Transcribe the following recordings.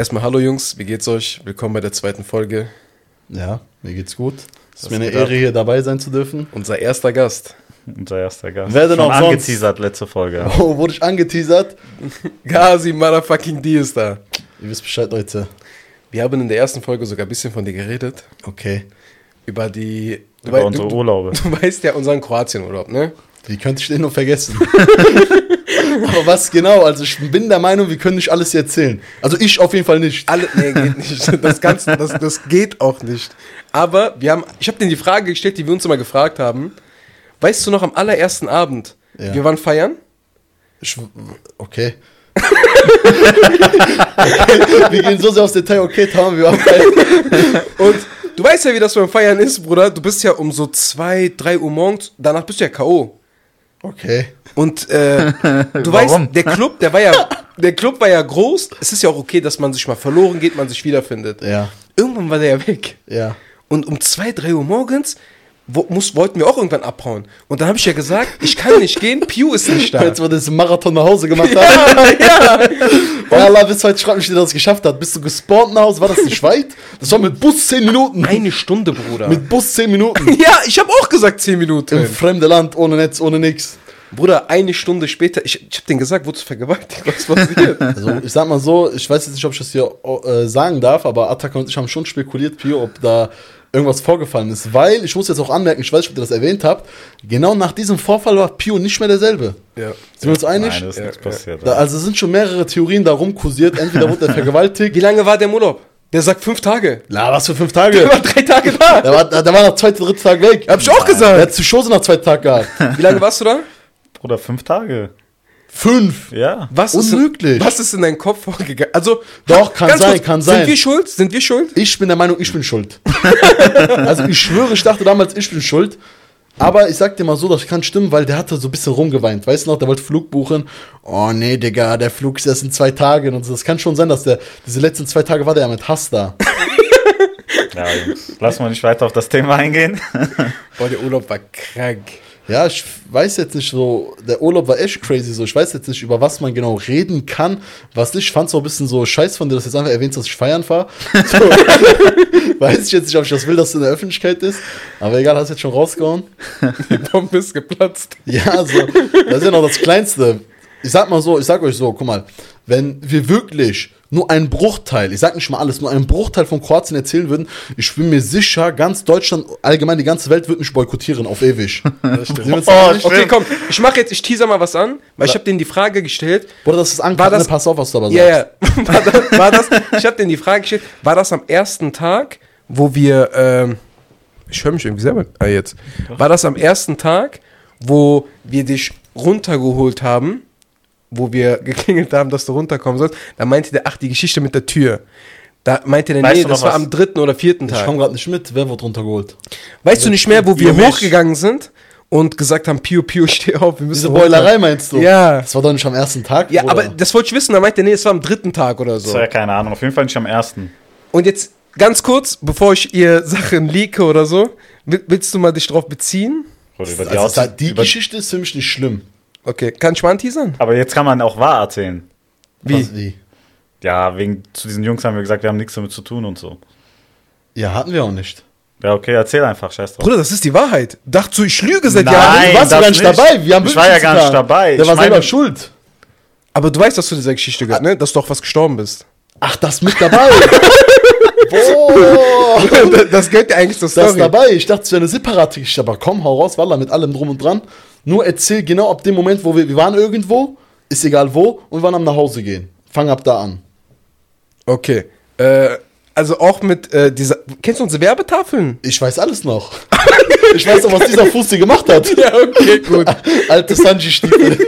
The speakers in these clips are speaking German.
Erstmal hallo Jungs, wie geht's euch? Willkommen bei der zweiten Folge. Ja, mir geht's gut. Es ist mir eine? Ehre, hier dabei sein zu dürfen. Unser erster Gast. Unser erster Gast. Wer denn Schon auch sonst? angeteasert letzte Folge. Oh, wurde ich angeteasert? Gazi Motherfucking D ist da. Ihr wisst Bescheid, Leute. Wir haben in der ersten Folge sogar ein bisschen von dir geredet. Okay. Über die. Du, Über unsere du, Urlaube. du weißt ja unseren Kroatienurlaub, ne? Wie könnte ich den nur vergessen? Aber was genau? Also ich bin der Meinung, wir können nicht alles erzählen. Also ich auf jeden Fall nicht. Alle, nee, geht nicht. Das, Ganze, das, das geht auch nicht. Aber wir haben, ich habe denen die Frage gestellt, die wir uns immer gefragt haben. Weißt du noch am allerersten Abend? Ja. Wir waren feiern. Ich, okay. wir gehen so sehr aufs Detail. Okay, Tom, wir waren bei Und du weißt ja, wie das beim Feiern ist, Bruder. Du bist ja um so zwei, drei Uhr morgens, danach bist du ja K.O. Okay. Und äh, du Warum? weißt, der Club, der war ja, der Club war ja groß. Es ist ja auch okay, dass man sich mal verloren geht, man sich wiederfindet. Ja. Irgendwann war der ja weg. Ja. Und um zwei, drei Uhr morgens wo, muss, wollten wir auch irgendwann abhauen. Und dann habe ich ja gesagt, ich kann nicht gehen, Pew ist nicht da. Als wir das Marathon nach Hause gemacht haben. ja, ja. Oh Allah, bis heute schreibt mich, wie das geschafft hat. Bist du gespawnt nach Hause? War das nicht weit? Das war mit Bus 10 Minuten. Eine Stunde, Bruder. Mit Bus 10 Minuten. ja, ich habe auch gesagt zehn Minuten. Im fremde Land, ohne Netz, ohne nix. Bruder, eine Stunde später, ich, ich habe denen gesagt, wurdest du vergewaltigt? Was passiert? Also, ich sag mal so, ich weiß jetzt nicht, ob ich das hier äh, sagen darf, aber Attacker und ich haben schon spekuliert, Pio, ob da irgendwas vorgefallen ist. Weil, ich muss jetzt auch anmerken, ich weiß nicht, ob ihr das erwähnt habt, genau nach diesem Vorfall war Pio nicht mehr derselbe. ja. Sind wir uns einig? Nein, das ist Ja, nichts ja. passiert. da, also es sind schon mehrere Theorien da rumkursiert. Entweder wurde er vergewaltigt. Wie lange war der im Urlaub? Der sagt fünf Tage. Na, was für fünf Der Tage? war drei Tage da. Der war, der war nach zweiten, dritten Tag weg. Hab ich auch gesagt. Der hat Psychose nach zwei Tagen gehabt. Wie lange warst du da? Bruder, fünf Tage. Fünf. Ja. Was Unmöglich. Ist, was ist in deinen Kopf vorgegangen? Also, Doch, kann sein, kann sein. Sind wir schuld? Sind wir schuld? Ich bin der Meinung, ich bin schuld. also ich schwöre, ich dachte damals, ich bin schuld. Aber ich sag dir mal so, das kann stimmen, weil der hatte so ein bisschen rumgeweint. Weißt du noch, der wollte Flug buchen. Oh nee, Digga, der Flug ist erst in zwei Tagen und so. Das kann schon sein, dass der, diese letzten zwei Tage war der ja mit Hass da. Ja, Jungs. Lass mal nicht weiter auf das Thema eingehen. Boah, der Urlaub war krank. Ja, ich weiß jetzt nicht so, der Urlaub war echt crazy so. Ich weiß jetzt nicht, über was man genau reden kann. Was nicht, ich fand so ein bisschen so scheiß von dir, dass du jetzt einfach erwähnst, dass ich feiern fahre. So. weiß ich jetzt nicht, ob ich das will, dass es in der Öffentlichkeit ist. Aber egal, hast jetzt schon rausgehauen. Die Bombe ist geplatzt. Ja, so, das ist ja noch das Kleinste. Ich sag mal so, ich sag euch so, guck mal, wenn wir wirklich nur einen Bruchteil, ich sag nicht mal alles, nur einen Bruchteil von Kroatien erzählen würden, ich bin mir sicher, ganz Deutschland, allgemein die ganze Welt wird mich boykottieren auf ewig. Uns Oh? Okay, komm, ich mache jetzt, ich teaser mal was an, weil ich habe denen die Frage gestellt. Bruder, das ist Angst, War das- ne? pass auf, was du aber Ja, sagst. ja. War das, war das, ich habe denen die Frage gestellt, war das am ersten Tag, wo wir, ähm, ich höre mich irgendwie selber ah, jetzt, war das am ersten Tag, wo wir dich runtergeholt haben, wo wir geklingelt haben, dass du runterkommen sollst, da meinte der, ach, die Geschichte mit der Tür. Da meinte der, Weißt nee, das noch war was? am dritten oder vierten Ich Tag. komme gerade nicht mit, wer wird runtergeholt? Weißt du nicht mehr, wo wir mich? hochgegangen sind und gesagt haben, Pio, Pio, steh auf, wir müssen Diese runter. Boilerei meinst du? Ja. Das war doch nicht am ersten Tag, Ja, Bruder. aber das wollte ich wissen, da meinte er, nee, es war am dritten Tag oder Das so. war ja keine Ahnung. Auf jeden Fall nicht am ersten. Und jetzt ganz kurz, bevor ich ihr Sachen leake oder so, will- willst du mal dich drauf beziehen? Bruder, über die also, Aus das- die über Geschichte ist für mich nicht schlimm. Okay, kann ich mal anteasern? Aber jetzt kann man auch wahr erzählen. Wie? Was, wie? Ja, wegen zu diesen Jungs haben wir gesagt, wir haben nichts damit zu tun und so. Ja, hatten wir auch nicht. Ja, okay, erzähl einfach, scheiß drauf. Bruder, das ist die Wahrheit. Dachtest du, ich lüge seit Nein. Jahren? du warst gar nicht nicht. dabei. Wir haben Ich war ja gar nicht dabei. Der Ich war meine- selber schuld. Aber du weißt, dass du dieser Geschichte gehört, ne? Dass du auch was gestorben bist. Ach, das mit dabei. Boah. das gehört ja eigentlich zur Das ist Story. dabei. Ich dachte, es wäre eine separate Geschichte. Aber komm, hau raus, Wallah, mit allem drum und dran. Nur erzähl genau ab dem Moment, wo wir, wir waren irgendwo, ist egal wo, und wir waren am nach Hause gehen. Fang ab da an. Okay. Äh, also auch mit äh, dieser. Kennst du unsere Werbetafeln? Ich weiß alles noch. ich weiß doch, was dieser Fuß dir gemacht hat. Ja, okay, gut. Alte Sanji-Stiefel.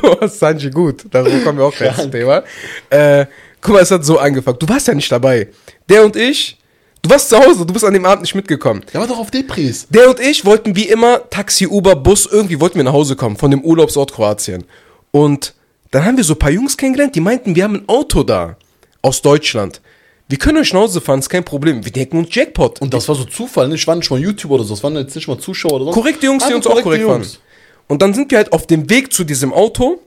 Boah, Sanji, gut. Darüber kommen wir auch gleich zum. Thema. Äh, guck mal, es hat so angefangen. Du warst ja nicht dabei. Der und ich, du warst zu Hause, du bist an dem Abend nicht mitgekommen. Der war doch auf Depris. Der und ich wollten wie immer Taxi, Uber, Bus, irgendwie wollten wir nach Hause kommen von dem Urlaubsort Kroatien. Und dann haben wir so ein paar Jungs kennengelernt, die meinten, wir haben ein Auto da aus Deutschland. Wir können euch nach Hause fahren, ist kein Problem. Wir denken uns Jackpot. Und das war so Zufall. ne? Ich war nicht mal YouTuber oder so. Das waren jetzt nicht mal Zuschauer oder so. korrekte Jungs, die Einfach uns auch korrekt fahren. Und dann sind wir halt auf dem Weg zu diesem Auto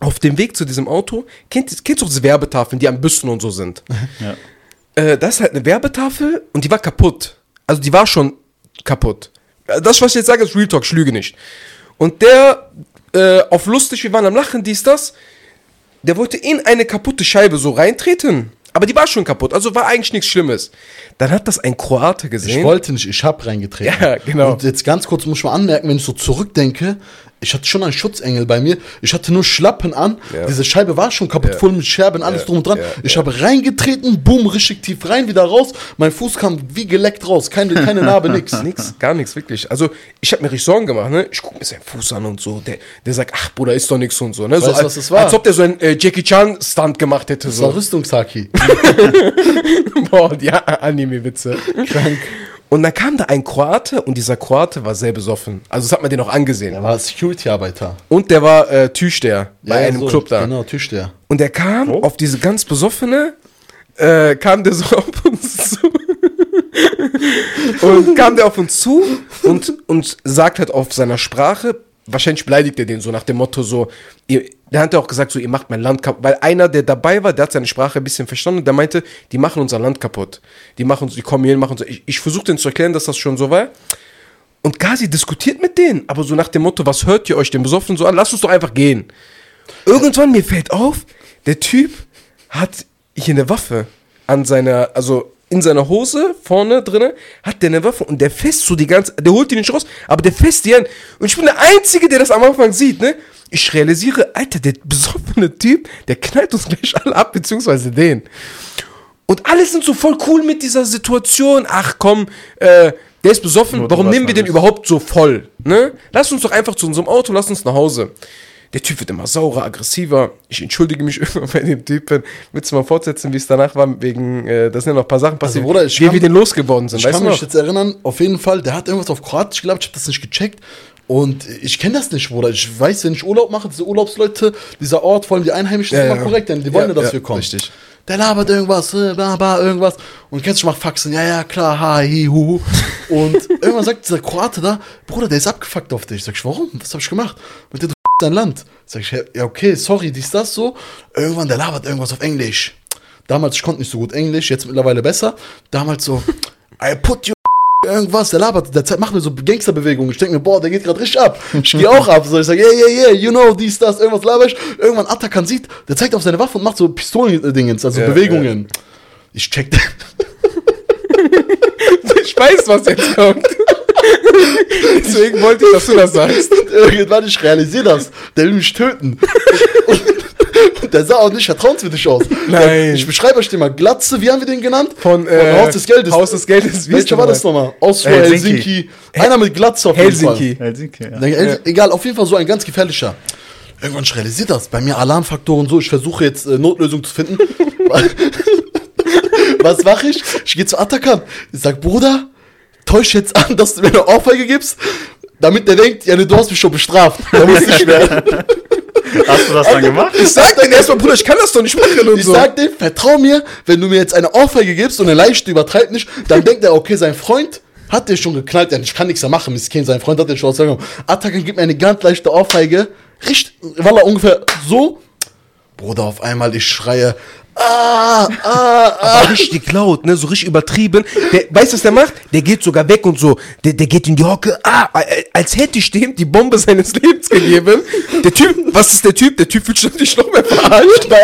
auf dem Weg zu diesem Auto, kennt, kennst du diese Werbetafeln, die am Büsten und so sind? Ja. Äh, das ist halt eine Werbetafel und die war kaputt. Also die war schon kaputt. Äh, Das, was ich jetzt sage, ist Real Talk, ich lüge nicht. Und der, äh, auf lustig, wir waren am Lachen, dies, das, der wollte in eine kaputte Scheibe so reintreten. Aber die war schon kaputt, also war eigentlich nichts Schlimmes. Dann hat das ein Kroate gesehen. Ich wollte nicht, ich hab reingetreten. Ja, genau. Und jetzt ganz kurz muss ich mal anmerken, wenn ich so zurückdenke, ich hatte schon einen Schutzengel bei mir. Ich hatte nur Schlappen an. Ja. Diese Scheibe war schon kaputt, Ja. voll mit Scherben, alles Ja, drum und dran. ich habe reingetreten, boom, richtig tief rein, wieder raus. Mein Fuß kam wie geleckt raus. Keine, keine Narbe, nix. Nix, gar nichts, wirklich. Also, ich habe mir richtig Sorgen gemacht, ne? Ich gucke mir seinen Fuß an und so. Der, der sagt, ach, Bruder, ist doch nix und so, ne? So, Weißt als, was das war? als ob der so einen äh, Jackie Chan-Stunt gemacht hätte, Das war so. Rüstungshaki. Boah, ja, Anime-Witze. Krank. Und dann kam da ein Kroate und dieser Kroate war sehr besoffen. Also, das hat man den auch angesehen. Er war Security-Arbeiter. Und der war äh, Türsteher bei Ja, einem so, Club da. Genau, Tischler. Und der kam Wo? auf diese ganz besoffene, äh, kam der so auf uns zu. und kam der auf uns zu und, und sagt halt auf seiner Sprache, wahrscheinlich beleidigt er den so nach dem Motto so, ihr, der hat ja auch gesagt so, ihr macht mein Land kaputt, weil einer, der dabei war, der hat seine Sprache ein bisschen verstanden der meinte, die machen unser Land kaputt. Die machen uns, die kommen hier, machen uns, ich, ich versuche denen zu erklären, dass das schon so war. Und Gazi diskutiert mit denen, aber so nach dem Motto, was hört ihr euch den Besoffenen so an? Lasst uns doch einfach gehen. Irgendwann mir fällt auf, der Typ hat hier eine Waffe an seiner, also in seiner Hose vorne drinne hat der eine Waffe und der fässt so die ganze, der holt die nicht raus, aber der fässt die an. Und ich bin der Einzige, der das am Anfang sieht, ne? Ich realisiere, Alter, der besoffene Typ, der knallt uns gleich alle ab, beziehungsweise den. Und alle sind so voll cool mit dieser Situation. Ach komm, äh, der ist besoffen, warum nehmen wir den überhaupt so voll? Ne? Lass uns doch einfach zu unserem Auto, lass uns nach Hause. Der Typ wird immer saurer, aggressiver. Ich entschuldige mich immer bei dem Typen. Willst du mal fortsetzen, wie es danach war? Wegen, äh, da sind ja noch ein paar Sachen passiert, Bruder, ich wie kann- wir den losgeworden sind. Ich weißt kann du mich noch? jetzt erinnern, auf jeden Fall, der hat irgendwas auf Kroatisch geglaubt, ich habe das nicht gecheckt. Und ich kenne das nicht, Bruder. Ich weiß, wenn ich Urlaub mache, diese Urlaubsleute, dieser Ort, vor allem die Einheimischen, Ja, sind immer ja. korrekt, denn die wollen Ja, ja, dass wir kommen. richtig. Der labert irgendwas, äh, bla, bla, irgendwas. Und kennst du, macht Faxen, ja, ja, klar, ha, hi, hu. Und irgendwann sagt dieser Kroate da, Bruder, der ist abgefuckt auf dich. Sag ich, warum? Was habe ich gemacht? Mit der du dein Land. Sag ich, ja, okay, sorry, dies, das so. Irgendwann, der labert irgendwas auf Englisch. Damals, ich konnte nicht so gut Englisch, jetzt mittlerweile besser. Damals so, I put you irgendwas, der labert, der Zeit macht mir so Gangsterbewegungen. Ich denke mir, boah, der geht gerade richtig ab. Ich gehe auch ab. So, ich sage, yeah, yeah, yeah, you know, dies, das, irgendwas laber ich. Irgendwann Atakan sieht, der zeigt auf seine Waffe und macht so Pistolen-Dingens, also Ja, Bewegungen. Ich check Ich weiß, was jetzt kommt. Deswegen wollte ich, dass du das sagst. Irgendwann, ich realisiere das. Der will mich töten. Und, und der sah auch nicht vertrauenswürdig aus. Nein. Ich beschreibe euch den mal. Glatze, wie haben wir den genannt? Von, äh, Haus des Geldes. Haus des Geldes. Wie ist Welcher war das nochmal? Oslo, Helsinki. Helsinki. Einer mit Glatze auf jeden Fall. Helsinki. Helsinki, ja. Egal, auf jeden Fall so ein ganz gefährlicher. Irgendwann ich realisiere das. Bei mir Alarmfaktoren so. Ich versuche jetzt äh, Notlösung zu finden. Was mache ich? Ich gehe zu Atakan. Ich sag, Bruder, täusch jetzt an, dass du mir eine Ohrfeige gibst, damit der denkt, ja, du hast mich schon bestraft. Da muss nicht mehr. Hast du das dann gemacht? Ich sag denen erstmal, Bruder, ich kann das doch nicht machen und Ich so. sag dem, vertrau mir, wenn du mir jetzt eine Ohrfeige gibst und eine leichte übertreibt nicht, dann denkt er, okay, sein Freund hat dir schon geknallt, ja, ich kann nichts mehr machen, Miskin, sein Freund hat dir schon was gesagt. Atakan gibt mir eine ganz leichte Ohrfeige, richtig, weil er ungefähr so, Bruder, auf einmal, ich schreie, ah, ah, ah. Aber richtig laut, ne, so richtig übertrieben. Der, weißt du, was der macht? Der geht sogar weg und so. Der, der geht in die Hocke, ah, äh, als hätte ich dem die Bombe seines Lebens gegeben. Der Typ, was ist der Typ? Der Typ fühlt sich natürlich noch mehr verarscht.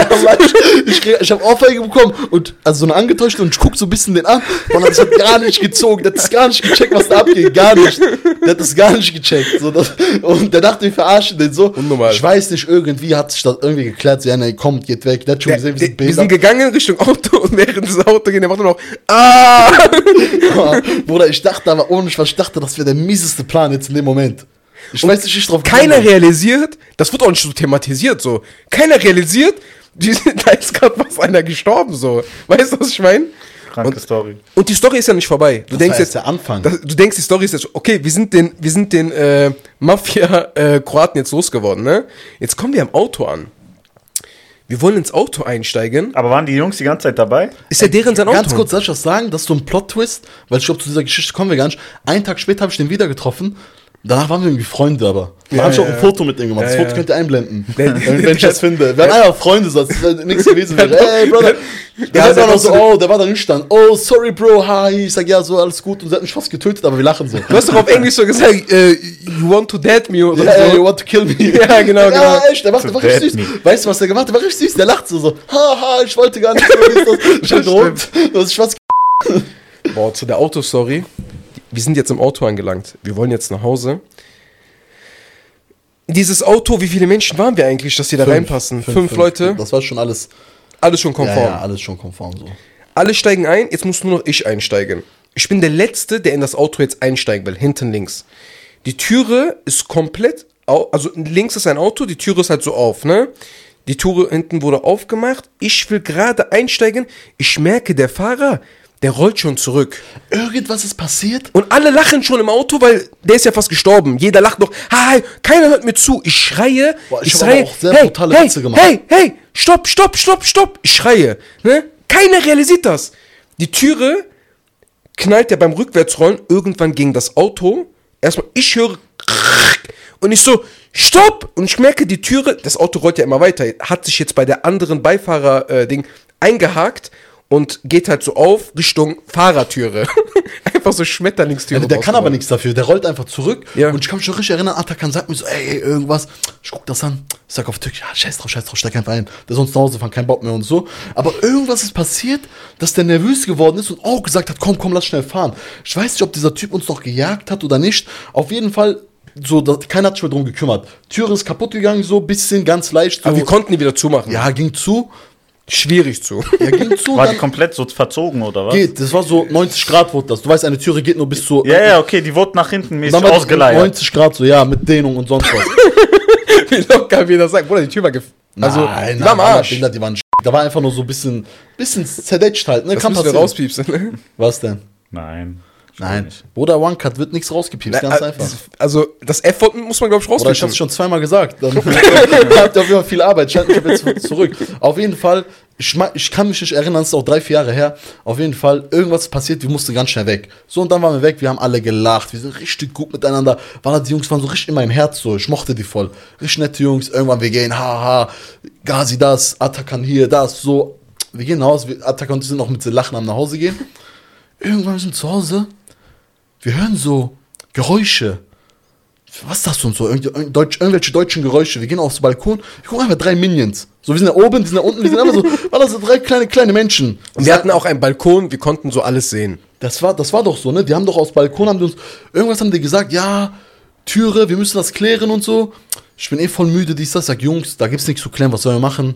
Ich, ich, ich habe Ohrfeige bekommen und also so eine angetäuscht und ich guck so ein bisschen den an und das hat gar nicht gezogen, der hat das gar nicht gecheckt, was da abgeht, gar nicht. Der hat das gar nicht gecheckt. So, das, und der dachte, wir verarschen den so. Unnormal. Ich weiß nicht, irgendwie hat sich das irgendwie geklärt, so, ja, nee, kommt, geht weg. Der hat schon gesehen, wir der, sind wir sind gegangen Richtung Auto und während des Auto gehen, der macht nur noch, ah! Bruder, ich dachte aber ohne Spaß, ich dachte, das wäre der mieseste Plan jetzt in dem Moment. Ich weiß nicht, ich drauf Keiner bin. realisiert, das wird auch nicht so thematisiert, so. Keiner realisiert, die, da ist gerade was einer gestorben, so. Weißt du, was ich meine? Kranke Und- Story. Und die Story ist ja nicht vorbei. Du Das denkst war jetzt der Anfang. Das, du denkst, die Story ist jetzt okay. Wir sind den, wir sind den äh, Mafia-Kroaten jetzt losgeworden, ne? Jetzt kommen wir am Auto an. Wir wollen ins Auto einsteigen. Aber waren die Jungs die ganze Zeit dabei? Ist ja deren sein Auto. Ganz kurz, soll ich was sagen? Das ist so ein Plot-Twist, weil ich glaube, zu dieser Geschichte kommen wir gar nicht. Einen Tag später habe ich den wieder getroffen. Danach waren wir irgendwie Freunde, aber. Da Ja, hab ich auch ja, ein ja. Foto mit ihm gemacht. Das Ja, Foto ja. könnt ihr einblenden. Wenn, ich das finde. Wir waren einfach Freunde, sonst wäre nichts gewesen wäre. Ey, Brother. Der Ja, war der dann auch so, oh, der war da nüchtern. Oh, sorry, Bro, hi. Ich sag, ja, so, alles gut. Und der hat mich fast getötet, aber wir lachen so. Du hast doch auf Englisch so gesagt, äh, you want to dead me oder Ja, so. you want to kill me. Ja, genau, Ja, genau. echt, der, macht, der war richtig süß. Weißt du, was der gemacht hat? Der war richtig süß. Der lacht so, so, haha, ich wollte gar nicht so? Ich hab gerummt. Das ist fast Boah, zu der Autostory. Wir sind jetzt im Auto angelangt. Wir wollen jetzt nach Hause. Dieses Auto, wie viele Menschen waren wir eigentlich, dass die da reinpassen? Fünf, Leute, Das war schon alles. alles schon Ja, konform. ja, alles schon konform so. Alle steigen ein, jetzt muss nur noch ich einsteigen. Ich bin der Letzte, der in das Auto jetzt einsteigen will, hinten links. Die Türe ist komplett, also links ist ein Auto, die Türe ist halt so auf, ne? Die Türe hinten wurde aufgemacht, ich will gerade einsteigen, ich merke, der Fahrer, der rollt schon zurück. Irgendwas ist passiert. Und alle lachen schon im Auto, weil der ist ja fast gestorben. Jeder lacht noch. Hi, keiner hört mir zu. Ich schreie. Boah, ich ich schreie. auch sehr hey, brutale hey, Witze gemacht. hey, hey, stopp, stopp, stopp, stopp. Ich schreie. Ne? Keiner realisiert das. Die Türe knallt ja beim Rückwärtsrollen irgendwann gegen das Auto. Erstmal, ich höre und ich so, stopp! Und ich merke, die Türe, das Auto rollt ja immer weiter, hat sich jetzt bei der anderen Beifahrer-Ding eingehakt und geht halt so auf Richtung Fahrertüre. Einfach so Schmetterlingstüre. Der, der kann aber nichts dafür. Der rollt einfach zurück. Ja. Und ich kann mich schon richtig erinnern, Atakan sagt mir so, ey, irgendwas. Ich guck das an. Ich sag auf Türkisch, ja, scheiß drauf, scheiß drauf, steig einfach ein. Der uns nach Hause fahren, kein Bock mehr und so. Aber irgendwas ist passiert, dass der nervös geworden ist und auch gesagt hat, komm, komm, lass schnell fahren. Ich weiß nicht, ob dieser Typ uns noch gejagt hat oder nicht. Auf jeden Fall, so, da, keiner hat sich mehr drum gekümmert. Türe ist kaputt gegangen, so, bisschen, ganz leicht. So, Aber wir konnten die wieder zumachen. ja, ging zu. Schwierig zu. Ja, ging zu. War die komplett so verzogen oder was? geht. Das war so 90 Grad wurde das. Du weißt, eine Türe geht nur bis zu. Ja, ja, okay, die wurde nach hinten mäßig ausgeleiert. 90 Grad so, ja, mit Dehnung und sonst was. Wie locker wir das sagen. Bruder, die Tür war gef Also, nein, die war am Arsch. Bilder, die waren sch- Da war einfach nur so ein bisschen, bisschen zerdetscht halt, ne? Das Kann müssen wir rauspiepsen. Ne? Was denn? Nein. Nein. Bruder One Cut wird nichts rausgepiepst, ganz Äh, einfach. Also, das F muss man, glaube ich, Oder ich rauspiepsen. hab's schon zweimal gesagt. Dann habt ihr auf jeden Fall viel Arbeit. Schalt mich jetzt zurück. Auf jeden Fall, ich, ich kann mich nicht erinnern, es ist auch drei, vier Jahre her. Auf jeden Fall, irgendwas passiert, wir mussten ganz schnell weg. So, und dann waren wir weg, wir haben alle gelacht, wir sind richtig gut miteinander. Waren die Jungs waren so richtig in meinem Herz so, ich mochte die voll. Richtig nette Jungs, irgendwann wir gehen, haha, Gazi das, Atakan hier, das, so. Wir gehen nach Hause, wir, Atakan und ich sind noch mit Lachen am nach Hause gehen. Irgendwann wir sind zu Hause, wir hören so Geräusche. Was ist das denn so? Irgend, irgend- Deutsch, irgendwelche deutschen Geräusche. Wir gehen aufs Balkon, wir gucken einfach drei Minions. So, wir sind da oben, die sind da unten, wir sind einfach so, war das so drei kleine, kleine Menschen. Und wir hatten auch einen Balkon, wir konnten so alles sehen. Das war, das war doch so, ne? Die haben doch aus Balkon, haben die uns, irgendwas haben die gesagt, ja, Türe, wir müssen das klären und so. Ich bin eh voll müde, dies, das. Sag, Jungs, da gibt's nichts zu klären, was sollen wir machen?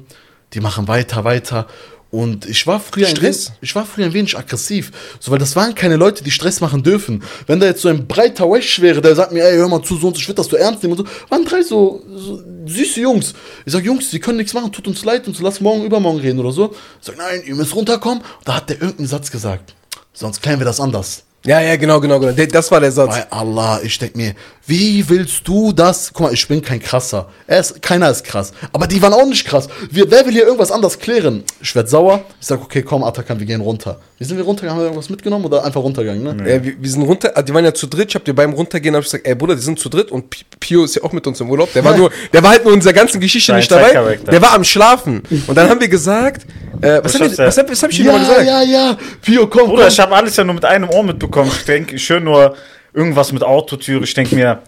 Die machen weiter, weiter. Und ich war früher ein Stress? wenig, ich war früher ein wenig aggressiv. So, weil das waren keine Leute, die Stress machen dürfen. Wenn da jetzt so ein breiter Wesh wäre, der sagt mir, ey, hör mal zu, so und so, ich will das so ernst nehmen und so, waren drei so, so süße Jungs. Ich sag, Jungs, die können nichts machen, tut uns leid und so, lass morgen, übermorgen reden oder so. Ich sag, nein, ihr müsst runterkommen. Und da hat der irgendeinen Satz gesagt. Sonst klären wir das anders. Ja, ja, genau, genau, genau. Das war der Satz. Bei Allah, ich denk mir, wie willst du das? Guck mal, ich bin kein krasser. Er ist, keiner ist krass. Aber die waren auch nicht krass. Wir, wer will hier irgendwas anders klären? Ich werd sauer. Ich sag, okay, komm, Atakan, wir gehen runter. Wie sind wir runtergegangen? Haben wir irgendwas mitgenommen oder einfach runtergegangen, ne? Ja, wir, wir sind runter, ah, die waren ja zu dritt. Ich hab dir beim Runtergehen hab ich gesagt, ey Bruder, die sind zu dritt und Pi- Pio ist ja auch mit uns im Urlaub. Der war nur, der war halt nur in dieser ganzen Geschichte Dein nicht dabei. Der war am Schlafen. Und dann haben wir gesagt, äh, was, hab ich, ja. was, hab, was hab ich dir Ja, nochmal gesagt? ja, ja. Pio, komm, Bruder, komm. ich habe alles ja nur mit einem Ohr mitbekommen. Ich denke, ich höre nur irgendwas mit Autotür. Ich denke mir,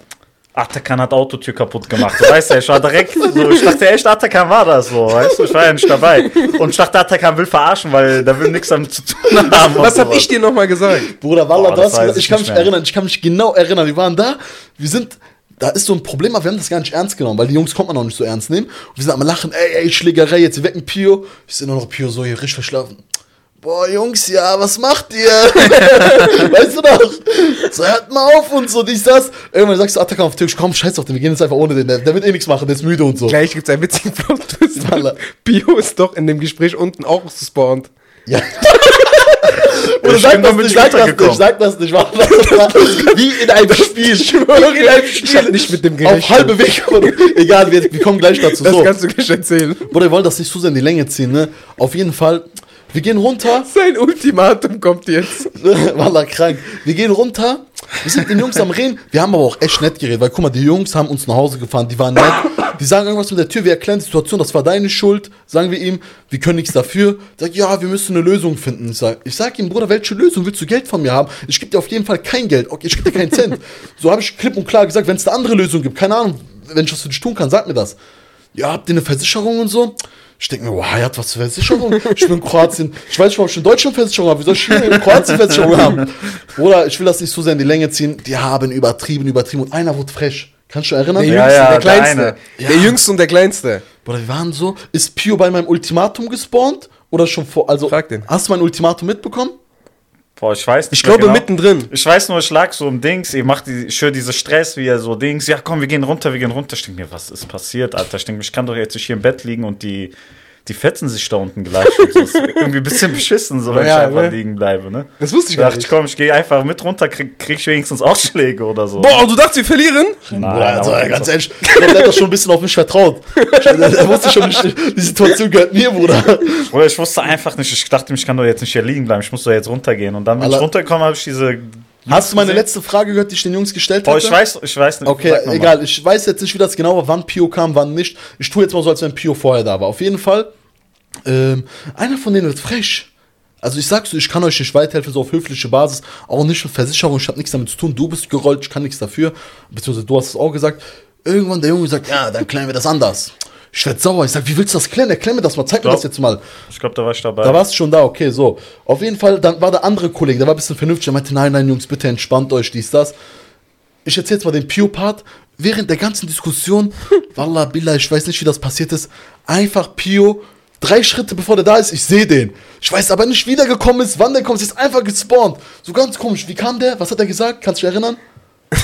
Atakan hat Autotür kaputt gemacht. Du weißt ja, ich war direkt so, ich dachte echt, Atakan war das so, weißt du, ich war ja nicht dabei. Und ich dachte, Atakan will verarschen, weil der will nichts damit zu tun haben. Was hab sowas. ich dir nochmal gesagt? Bruder, Wallah, Boah, du das gesagt, ich ich kann mich mehr. erinnern, ich kann mich genau erinnern. Wir waren da, wir sind, da ist so ein Problem, aber wir haben das gar nicht ernst genommen, weil die Jungs konnte man auch nicht so ernst nehmen. Und wir sind am Lachen, ey, ey, Schlägerei, jetzt wir wecken Pio. Ich sehe nur noch Pio so hier richtig verschlafen. Boah, Jungs, ja, was macht ihr? weißt du doch? So, hört mal auf und so, dies, das. Irgendwann sagst du, Attacker auf den Tisch, komm, scheiß auf den, wir gehen jetzt einfach ohne den, der, der wird eh nichts machen, der ist müde und so. Gleich gibt's einen witzigen Plot-Twist. Wallah. Pio ist doch in dem Gespräch unten auch gespawnt. Ja. Oder Ich sag das nur mit nicht, sag das nicht, sag das nicht. Wallah, das Wie in einem Spiel. Ich schwöre, in einem Ich hab nicht mit dem Auf gerechnet. halbe Weg. Egal, wir, wir kommen gleich dazu. Das So. kannst du gleich erzählen. Bruder, wir wollen das nicht zu sehr in die Länge ziehen, ne? Auf jeden Fall, wir gehen runter. Sein Ultimatum kommt jetzt. Wallah, krank. Wir gehen runter. Wir sind mit den Jungs am Reden, wir haben aber auch echt nett geredet, weil guck mal, die Jungs haben uns nach Hause gefahren, die waren nett. Die sagen irgendwas mit der Tür, wir erklären die Situation, das war deine Schuld, sagen wir ihm, wir können nichts dafür. Sag, ja, wir müssen eine Lösung finden. Ich sag, ich sag ihm, Bruder, welche Lösung willst du Geld von mir haben? Ich gebe dir auf jeden Fall kein Geld, okay, ich gebe dir keinen Cent. So habe ich klipp und klar gesagt, wenn es eine andere Lösung gibt, keine Ahnung, wenn ich was für dich tun kann, sag mir das. Ja, habt ihr eine Versicherung und so? Ich denke mir, wow, er hat was für Versicherung. Ich bin in Kroatien. Ich weiß nicht, ob ich in Deutschland Versicherung habe. Wie soll ich hier in Kroatien Versicherung haben? Oder ich will das nicht so sehr in die Länge ziehen. Die haben übertrieben, übertrieben. Und einer wurde frech. Kannst du dich erinnern? Der Ja, Jüngste, ja, der der Kleinste. eine. Der Jüngste und der Kleinste. Bruder, wir waren so. Ist Pio bei meinem Ultimatum gespawnt? Oder schon vor. Also, Frag den. hast du mein Ultimatum mitbekommen? Boah, ich weiß nicht Ich glaube, genau. mittendrin. Ich weiß nur, ich lag so im Dings, ihr macht die, schön diese Stress, wie er so Dings, ja komm, wir gehen runter, wir gehen runter. Ich denke mir, was ist passiert, Alter? Ich denke ich kann doch jetzt nicht hier im Bett liegen und die, die fetzen sich da unten gleich. Und so. Ist irgendwie ein bisschen beschissen, so wenn Ja, ich einfach ne? liegen bleibe, ne? Das wusste ich Da gar dachte ich, nicht. komm, ich gehe einfach mit runter, krieg, krieg ich wenigstens Ausschläge oder so. Boah, du dachtest, wir verlieren? Nein, Bruder, also, ganz ehrlich, ich der hat doch schon ein bisschen auf mich vertraut. Er, wusste schon, nicht, die Situation gehört mir, Bruder. Bruder, ich wusste einfach nicht, ich dachte mir, ich kann doch jetzt nicht hier liegen bleiben, ich muss doch jetzt runtergehen. Und dann, wenn ich Alter. runtergekommen habe, ich diese. Hast du meine gesehen. letzte Frage gehört, die ich den Jungs gestellt Boah, habe? ich weiß, ich weiß nicht. Okay, egal. Ich weiß jetzt nicht, wie das genau war, wann Pio kam, wann nicht. Ich tue jetzt mal so, als wenn Pio vorher da war. Auf jeden Fall, ähm, einer von denen wird frech. Also ich sag's dir, ich kann euch nicht weiterhelfen, so auf höfliche Basis, auch nicht mit Versicherung, ich habe nichts damit zu tun, du bist gerollt, ich kann nichts dafür, beziehungsweise du hast es auch gesagt. Irgendwann der Junge sagt, ja, dann klären wir das anders. Ich werd sauer, ich sag, wie willst du das klären? Erklär mir das mal, zeig mir Glaub- das jetzt mal. Ich glaube, da war ich dabei. Da warst du schon da, okay, so. Auf jeden Fall, dann war der andere Kollege, der war ein bisschen vernünftig, der meinte, nein, nein, Jungs, bitte entspannt euch, dies, das. Ich erzähl jetzt mal den Pio-Part. Während der ganzen Diskussion, Wallah, Billah, ich weiß nicht, wie das passiert ist, einfach Pio, drei Schritte bevor der da ist, ich sehe den. Ich weiß aber nicht, wie der gekommen ist, wann der kommt, ist einfach gespawnt. So ganz komisch, wie kam der? Was hat er gesagt? Kannst du dich erinnern?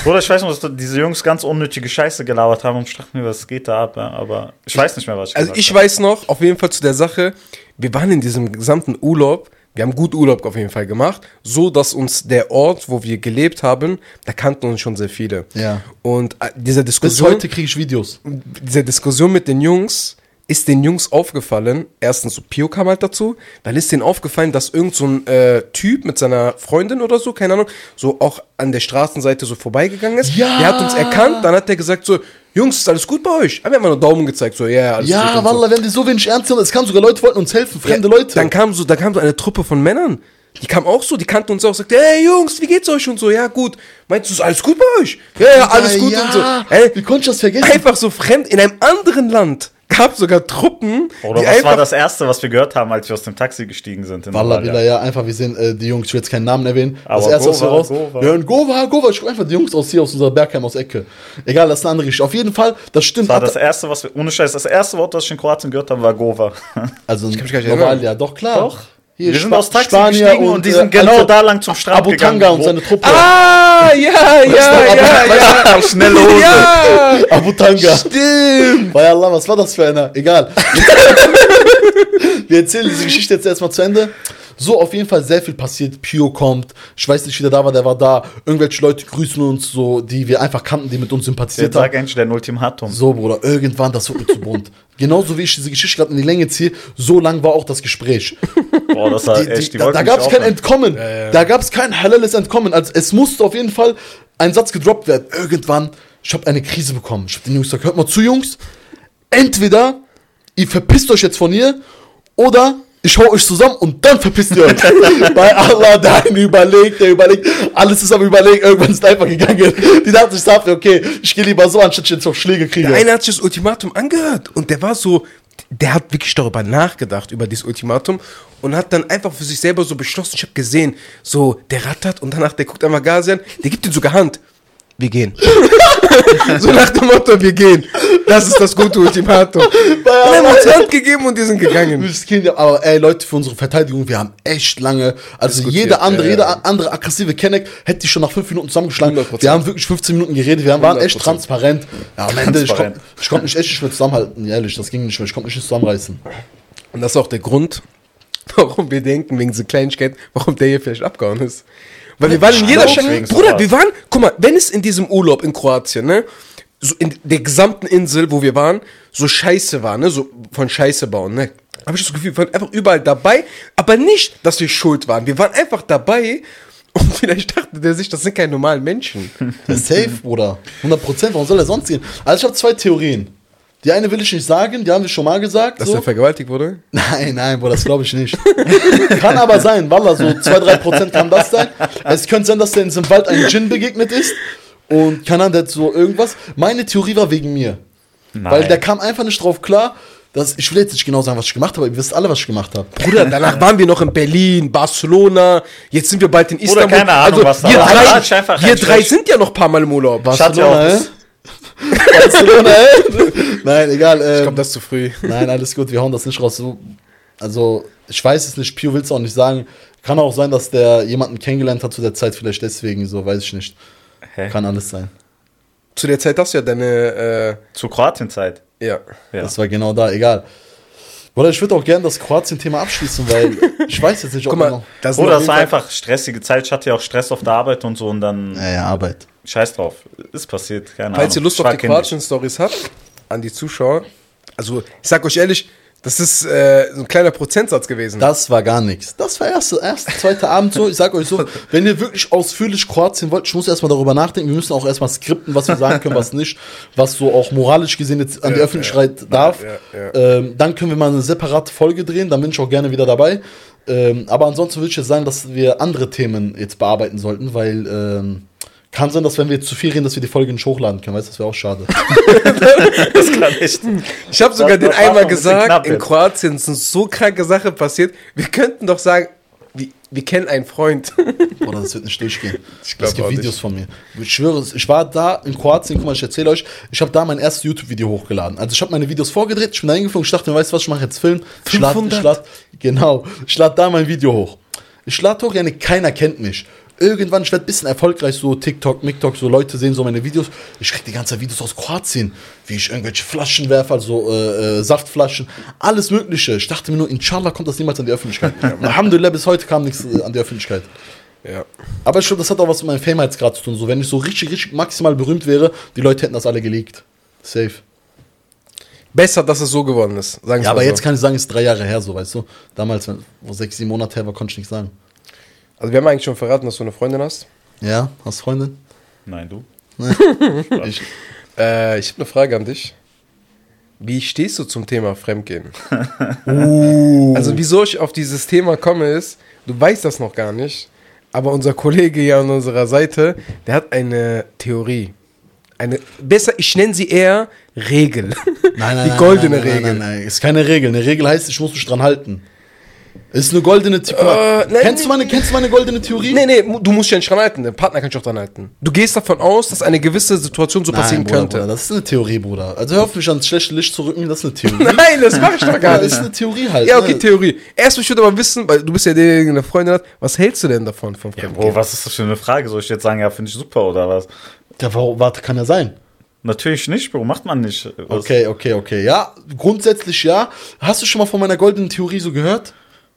Bruder, ich weiß noch, dass diese Jungs ganz unnötige Scheiße gelabert haben und ich dachte mir, was geht da ab, ja? aber ich weiß nicht mehr, was ich Also gesagt ich habe. weiß noch, auf jeden Fall zu der Sache, wir waren in diesem gesamten Urlaub, wir haben gut Urlaub auf jeden Fall gemacht, so dass uns der Ort, wo wir gelebt haben, da kannten uns schon sehr viele. Ja. Und äh, diese Bis Diskussion, heute kriege ich Videos. diese Diskussion mit den Jungs, ist den Jungs aufgefallen, erstens so Pio kam halt dazu, dann ist denen aufgefallen, dass irgend so ein äh, Typ mit seiner Freundin oder so, keine Ahnung, so auch an der Straßenseite so vorbeigegangen ist. Ja. Der hat uns erkannt, dann hat der gesagt so, Jungs, ist alles gut bei euch? Haben wir einfach nur Daumen gezeigt, so, ja, yeah, alles gut. Ja, und so. Wallah, wenn die so wenig ernst nehmen, es kamen sogar Leute, wollten uns helfen, fremde Ja, Leute. Dann kam so, da kam so eine Truppe von Männern. Die kam auch so, die kannten uns auch, sagte, hey Jungs, wie geht's euch und so, ja gut. Meinst du, ist alles gut bei euch? Ja, ja, alles gut ja. und so. Ey, Wie konnte ich das vergessen? einfach so fremd, in einem anderen Land gab sogar Truppen, Oder die was einfach, war das Erste, was wir gehört haben, als wir aus dem Taxi gestiegen sind? Antalya? Billah, ja, einfach, wir sehen äh, die Jungs, ich will jetzt keinen Namen erwähnen. das Aber erste, was wir Gova, raus. Gova. Wir hören Gova, Gova, ich guck einfach die Jungs aus hier, aus unserer Bergheim, aus Ecke. Egal, das ist eine andere Geschichte. Auf jeden Fall, das stimmt. Das war das Erste, was wir, ohne Scheiß, das erste Wort, das ich in Kroatien gehört habe, war Gova. also, mich gar nicht normal, erinnern. ja, doch, klar. Doch. Hier, wir sind Spa- aus Taxi Spanier gestiegen und, die äh, sind genau Alte- da lang zum Strand Abu gegangen. Tanga und seine Truppe. ah, ja, ja, ja, ja, Schnelle Hose. ja, Abu Tanga. stimmt. Bei Allah, was war das für einer? Egal. Wir erzählen diese Geschichte jetzt erstmal zu Ende. So, auf jeden Fall sehr viel passiert. Pio kommt. Ich weiß nicht, wie der da war, der war da. Irgendwelche Leute grüßen uns, so, die wir einfach kannten, die mit uns sympathisiert Jetzt haben. sag dein Ultimatum. So, Bruder, irgendwann, das wird mir zu bunt. Genauso wie ich diese Geschichte gerade in die Länge ziehe, so lang war auch das Gespräch. Boah, das war Die, echt, die, die da da gab es kein. Entkommen. Da gab es kein halales Entkommen. Also es musste auf jeden Fall ein Satz gedroppt werden. Irgendwann, ich habe eine Krise bekommen. Ich habe den Jungs gesagt, hört mal zu, Jungs. Entweder ihr verpisst euch jetzt von hier oder ich hau euch zusammen und dann verpisst ihr euch. Bei Allah, der eine überlegt, der überlegt, alles ist am überlegen, irgendwann ist einfach gegangen. Die dachten sich, sagte, okay, ich gehe lieber so, anstatt ich jetzt auf Schläge kriege. Der eine hat sich das Ultimatum angehört und der war so, der hat wirklich darüber nachgedacht, über dieses Ultimatum und hat dann einfach für sich selber so beschlossen, ich habe gesehen, so, der rattert und danach, der guckt einmal Gazi an, der gibt ihm sogar Hand. Wir gehen. so nach dem Motto, wir gehen. Das ist das gute Ultimatum. Er hat uns Hand gegeben und die sind gegangen. Aber ey, Leute, für unsere Verteidigung, wir haben echt lange, also jeder andere, ja, jeder ja. andere aggressive Kenneck hätte die schon nach fünf Minuten zusammengeschlagen. 100%. Wir haben wirklich 15 Minuten geredet, wir waren echt 100%. transparent. Ja, am Ende, ich konnte ich konnt mich echt nicht mehr zusammenhalten, ehrlich, das ging nicht mehr, ich konnte mich nicht zusammenreißen. Und das ist auch der Grund, warum wir denken, wegen dieser Kleinigkeit, warum der hier vielleicht abgehauen ist. Weil wir waren in jeder Stadt. Bruder, wir waren, guck mal, wenn es in diesem Urlaub in Kroatien, ne, so in der gesamten Insel, wo wir waren, so scheiße war, ne, so von Scheiße bauen, ne, habe ich das Gefühl, wir waren einfach überall dabei, aber nicht, dass wir schuld waren. Wir waren einfach dabei Und vielleicht dachte der sich, das sind keine normalen Menschen. Safe, Bruder. 100%, warum soll er sonst gehen? Also ich habe zwei Theorien. Die eine will ich nicht sagen, die haben wir schon mal gesagt. Dass so. er vergewaltigt wurde? Nein, nein, Bruder, das glaube ich nicht. kann aber sein, Wallah, so 2-3% kann das sein. Es könnte sein, dass der in diesem Wald ein Djinn begegnet ist und kann dann so irgendwas. Meine Theorie war wegen mir. Nein. Weil der kam einfach nicht drauf klar, dass ich will jetzt nicht genau sagen, was ich gemacht habe, aber ihr wisst alle, was ich gemacht habe. Bruder, danach waren wir noch in Berlin, Barcelona, jetzt sind wir bald in Istanbul. keine Ahnung, was da wir war. drei, wir drei sind ja noch ein paar Mal im Urlaub. Ich hatte ja Barcelona, äh? Äh? Nein, egal. Ich Ähm, glaube, das ist zu früh. Nein, alles gut, wir hauen das nicht raus. So, also, ich weiß es nicht, Pio will es auch nicht sagen. Kann auch sein, dass der jemanden kennengelernt hat zu der Zeit, vielleicht deswegen, so, weiß ich nicht. Hä? Kann alles sein. Zu der Zeit hast du ja deine, Zu Kroatienzeit. äh, ja. Ja. Das war genau da, egal. Oder ich würde auch gerne das Kroatien-Thema abschließen, weil ich weiß jetzt nicht, ob Guck mal, noch. das Oder es war einfach stressige Zeit. Ich hatte ja auch Stress auf der Arbeit und so und dann Naja, Arbeit. Scheiß drauf. Ist passiert, keine Ahnung. Falls ihr Lust auf die kindisch. Kroatien-Stories habt, an die Zuschauer, also ich sag euch ehrlich, das ist äh, so ein kleiner Prozentsatz gewesen. Das war gar nichts. Das war erste, erste, zweite Abend so. Ich sag euch so, wenn ihr wirklich ausführlich Kroatien wollt, ich muss erstmal darüber nachdenken. Wir müssen auch erstmal skripten, was wir sagen können, was nicht, was so auch moralisch gesehen jetzt an die Ja, Öffentlichkeit darf. ja, ja. Ähm, dann können wir mal eine separate Folge drehen, dann bin ich auch gerne wieder dabei. Ähm, aber ansonsten würde ich jetzt sagen, dass wir andere Themen jetzt bearbeiten sollten, weil ähm, kann sein, dass wenn wir jetzt zu viel reden, dass wir die Folge nicht hochladen können. Weißt du, das wäre auch schade. Das kann echt. Ich habe sogar Das- den einmal ein gesagt, knapp in jetzt. Kroatien sind so kranke Sachen passiert. Wir könnten doch sagen, wir, wir kennen einen Freund. Oder das wird nicht durchgehen. Ich glaub es gibt Videos nicht. von mir. Ich schwöre, es, ich war da in Kroatien, guck mal, ich erzähle euch, ich habe da mein erstes YouTube-Video hochgeladen. Also ich habe meine Videos vorgedreht, ich bin da hingeflogen, ich dachte mir, weißt du was, ich mache jetzt Film. Ich lad, ich 500? lad, genau, ich lade da mein Video hoch. Ich lade hoch, ja, keiner kennt mich. Irgendwann, ich werde ein bisschen erfolgreich, so TikTok, MikTok, so Leute sehen so meine Videos. Ich krieg die ganze Zeit Videos aus Kroatien, wie ich irgendwelche Flaschen werfe, also äh, äh, Saftflaschen, alles Mögliche. Ich dachte mir nur, inshallah kommt das niemals an die Öffentlichkeit. Alhamdulillah, bis heute kam nichts äh, an die Öffentlichkeit. ja. Aber ich glaube, das hat auch was mit meinem Fameheitsgrad zu tun. So, wenn ich so richtig, richtig maximal berühmt wäre, die Leute hätten das alle geleakt. Safe. Besser, dass es so geworden ist. Sagen Ja, aber so. jetzt kann ich sagen, ist drei Jahre her, so, weißt du? Damals, wo sechs, sieben Monate her war, konnte ich nichts sagen. Also wir haben eigentlich schon verraten, dass du eine Freundin hast. Ja, hast Freundin? Nein, du. Ich, Äh, ich habe eine Frage an dich. Wie stehst du zum Thema Fremdgehen? Uh. Also wieso ich auf dieses Thema komme ist, du weißt das noch gar nicht, aber unser Kollege hier an unserer Seite, der hat eine Theorie. Eine, besser, ich nenne sie eher Regel. nein, nein, Die goldene nein, nein, Regel. Nein, nein, nein, ist keine Regel. Eine Regel heißt, ich muss mich dran halten. Ist eine goldene Theorie. Äh, nein, kennst, du meine, kennst du meine goldene Theorie? Nee, nee, du musst dich ja nicht dran halten. Der Partner kann dich auch dran halten. Du gehst davon aus, dass eine gewisse Situation so passieren Bruder, könnte. Bruder, das ist eine Theorie, Bruder. Also hör auf mich ans schlechte Licht zu rücken, das ist eine Theorie. Nein, das mache ich doch gar Ja, nicht. ist eine Theorie halt. Ja, okay, ne? Theorie. Erst ich würde aber wissen, weil du bist ja derjenige, der eine Freundin hat, was hältst du denn davon vom Fremdgehen? Oh, was ist das für eine Frage? Soll ich jetzt sagen, ja, finde ich super oder was? Ja, warte, kann ja sein. Natürlich nicht, Bro. Macht man nicht. Was? Okay, okay, okay. Ja, grundsätzlich ja. Hast du schon mal von meiner goldenen Theorie so gehört?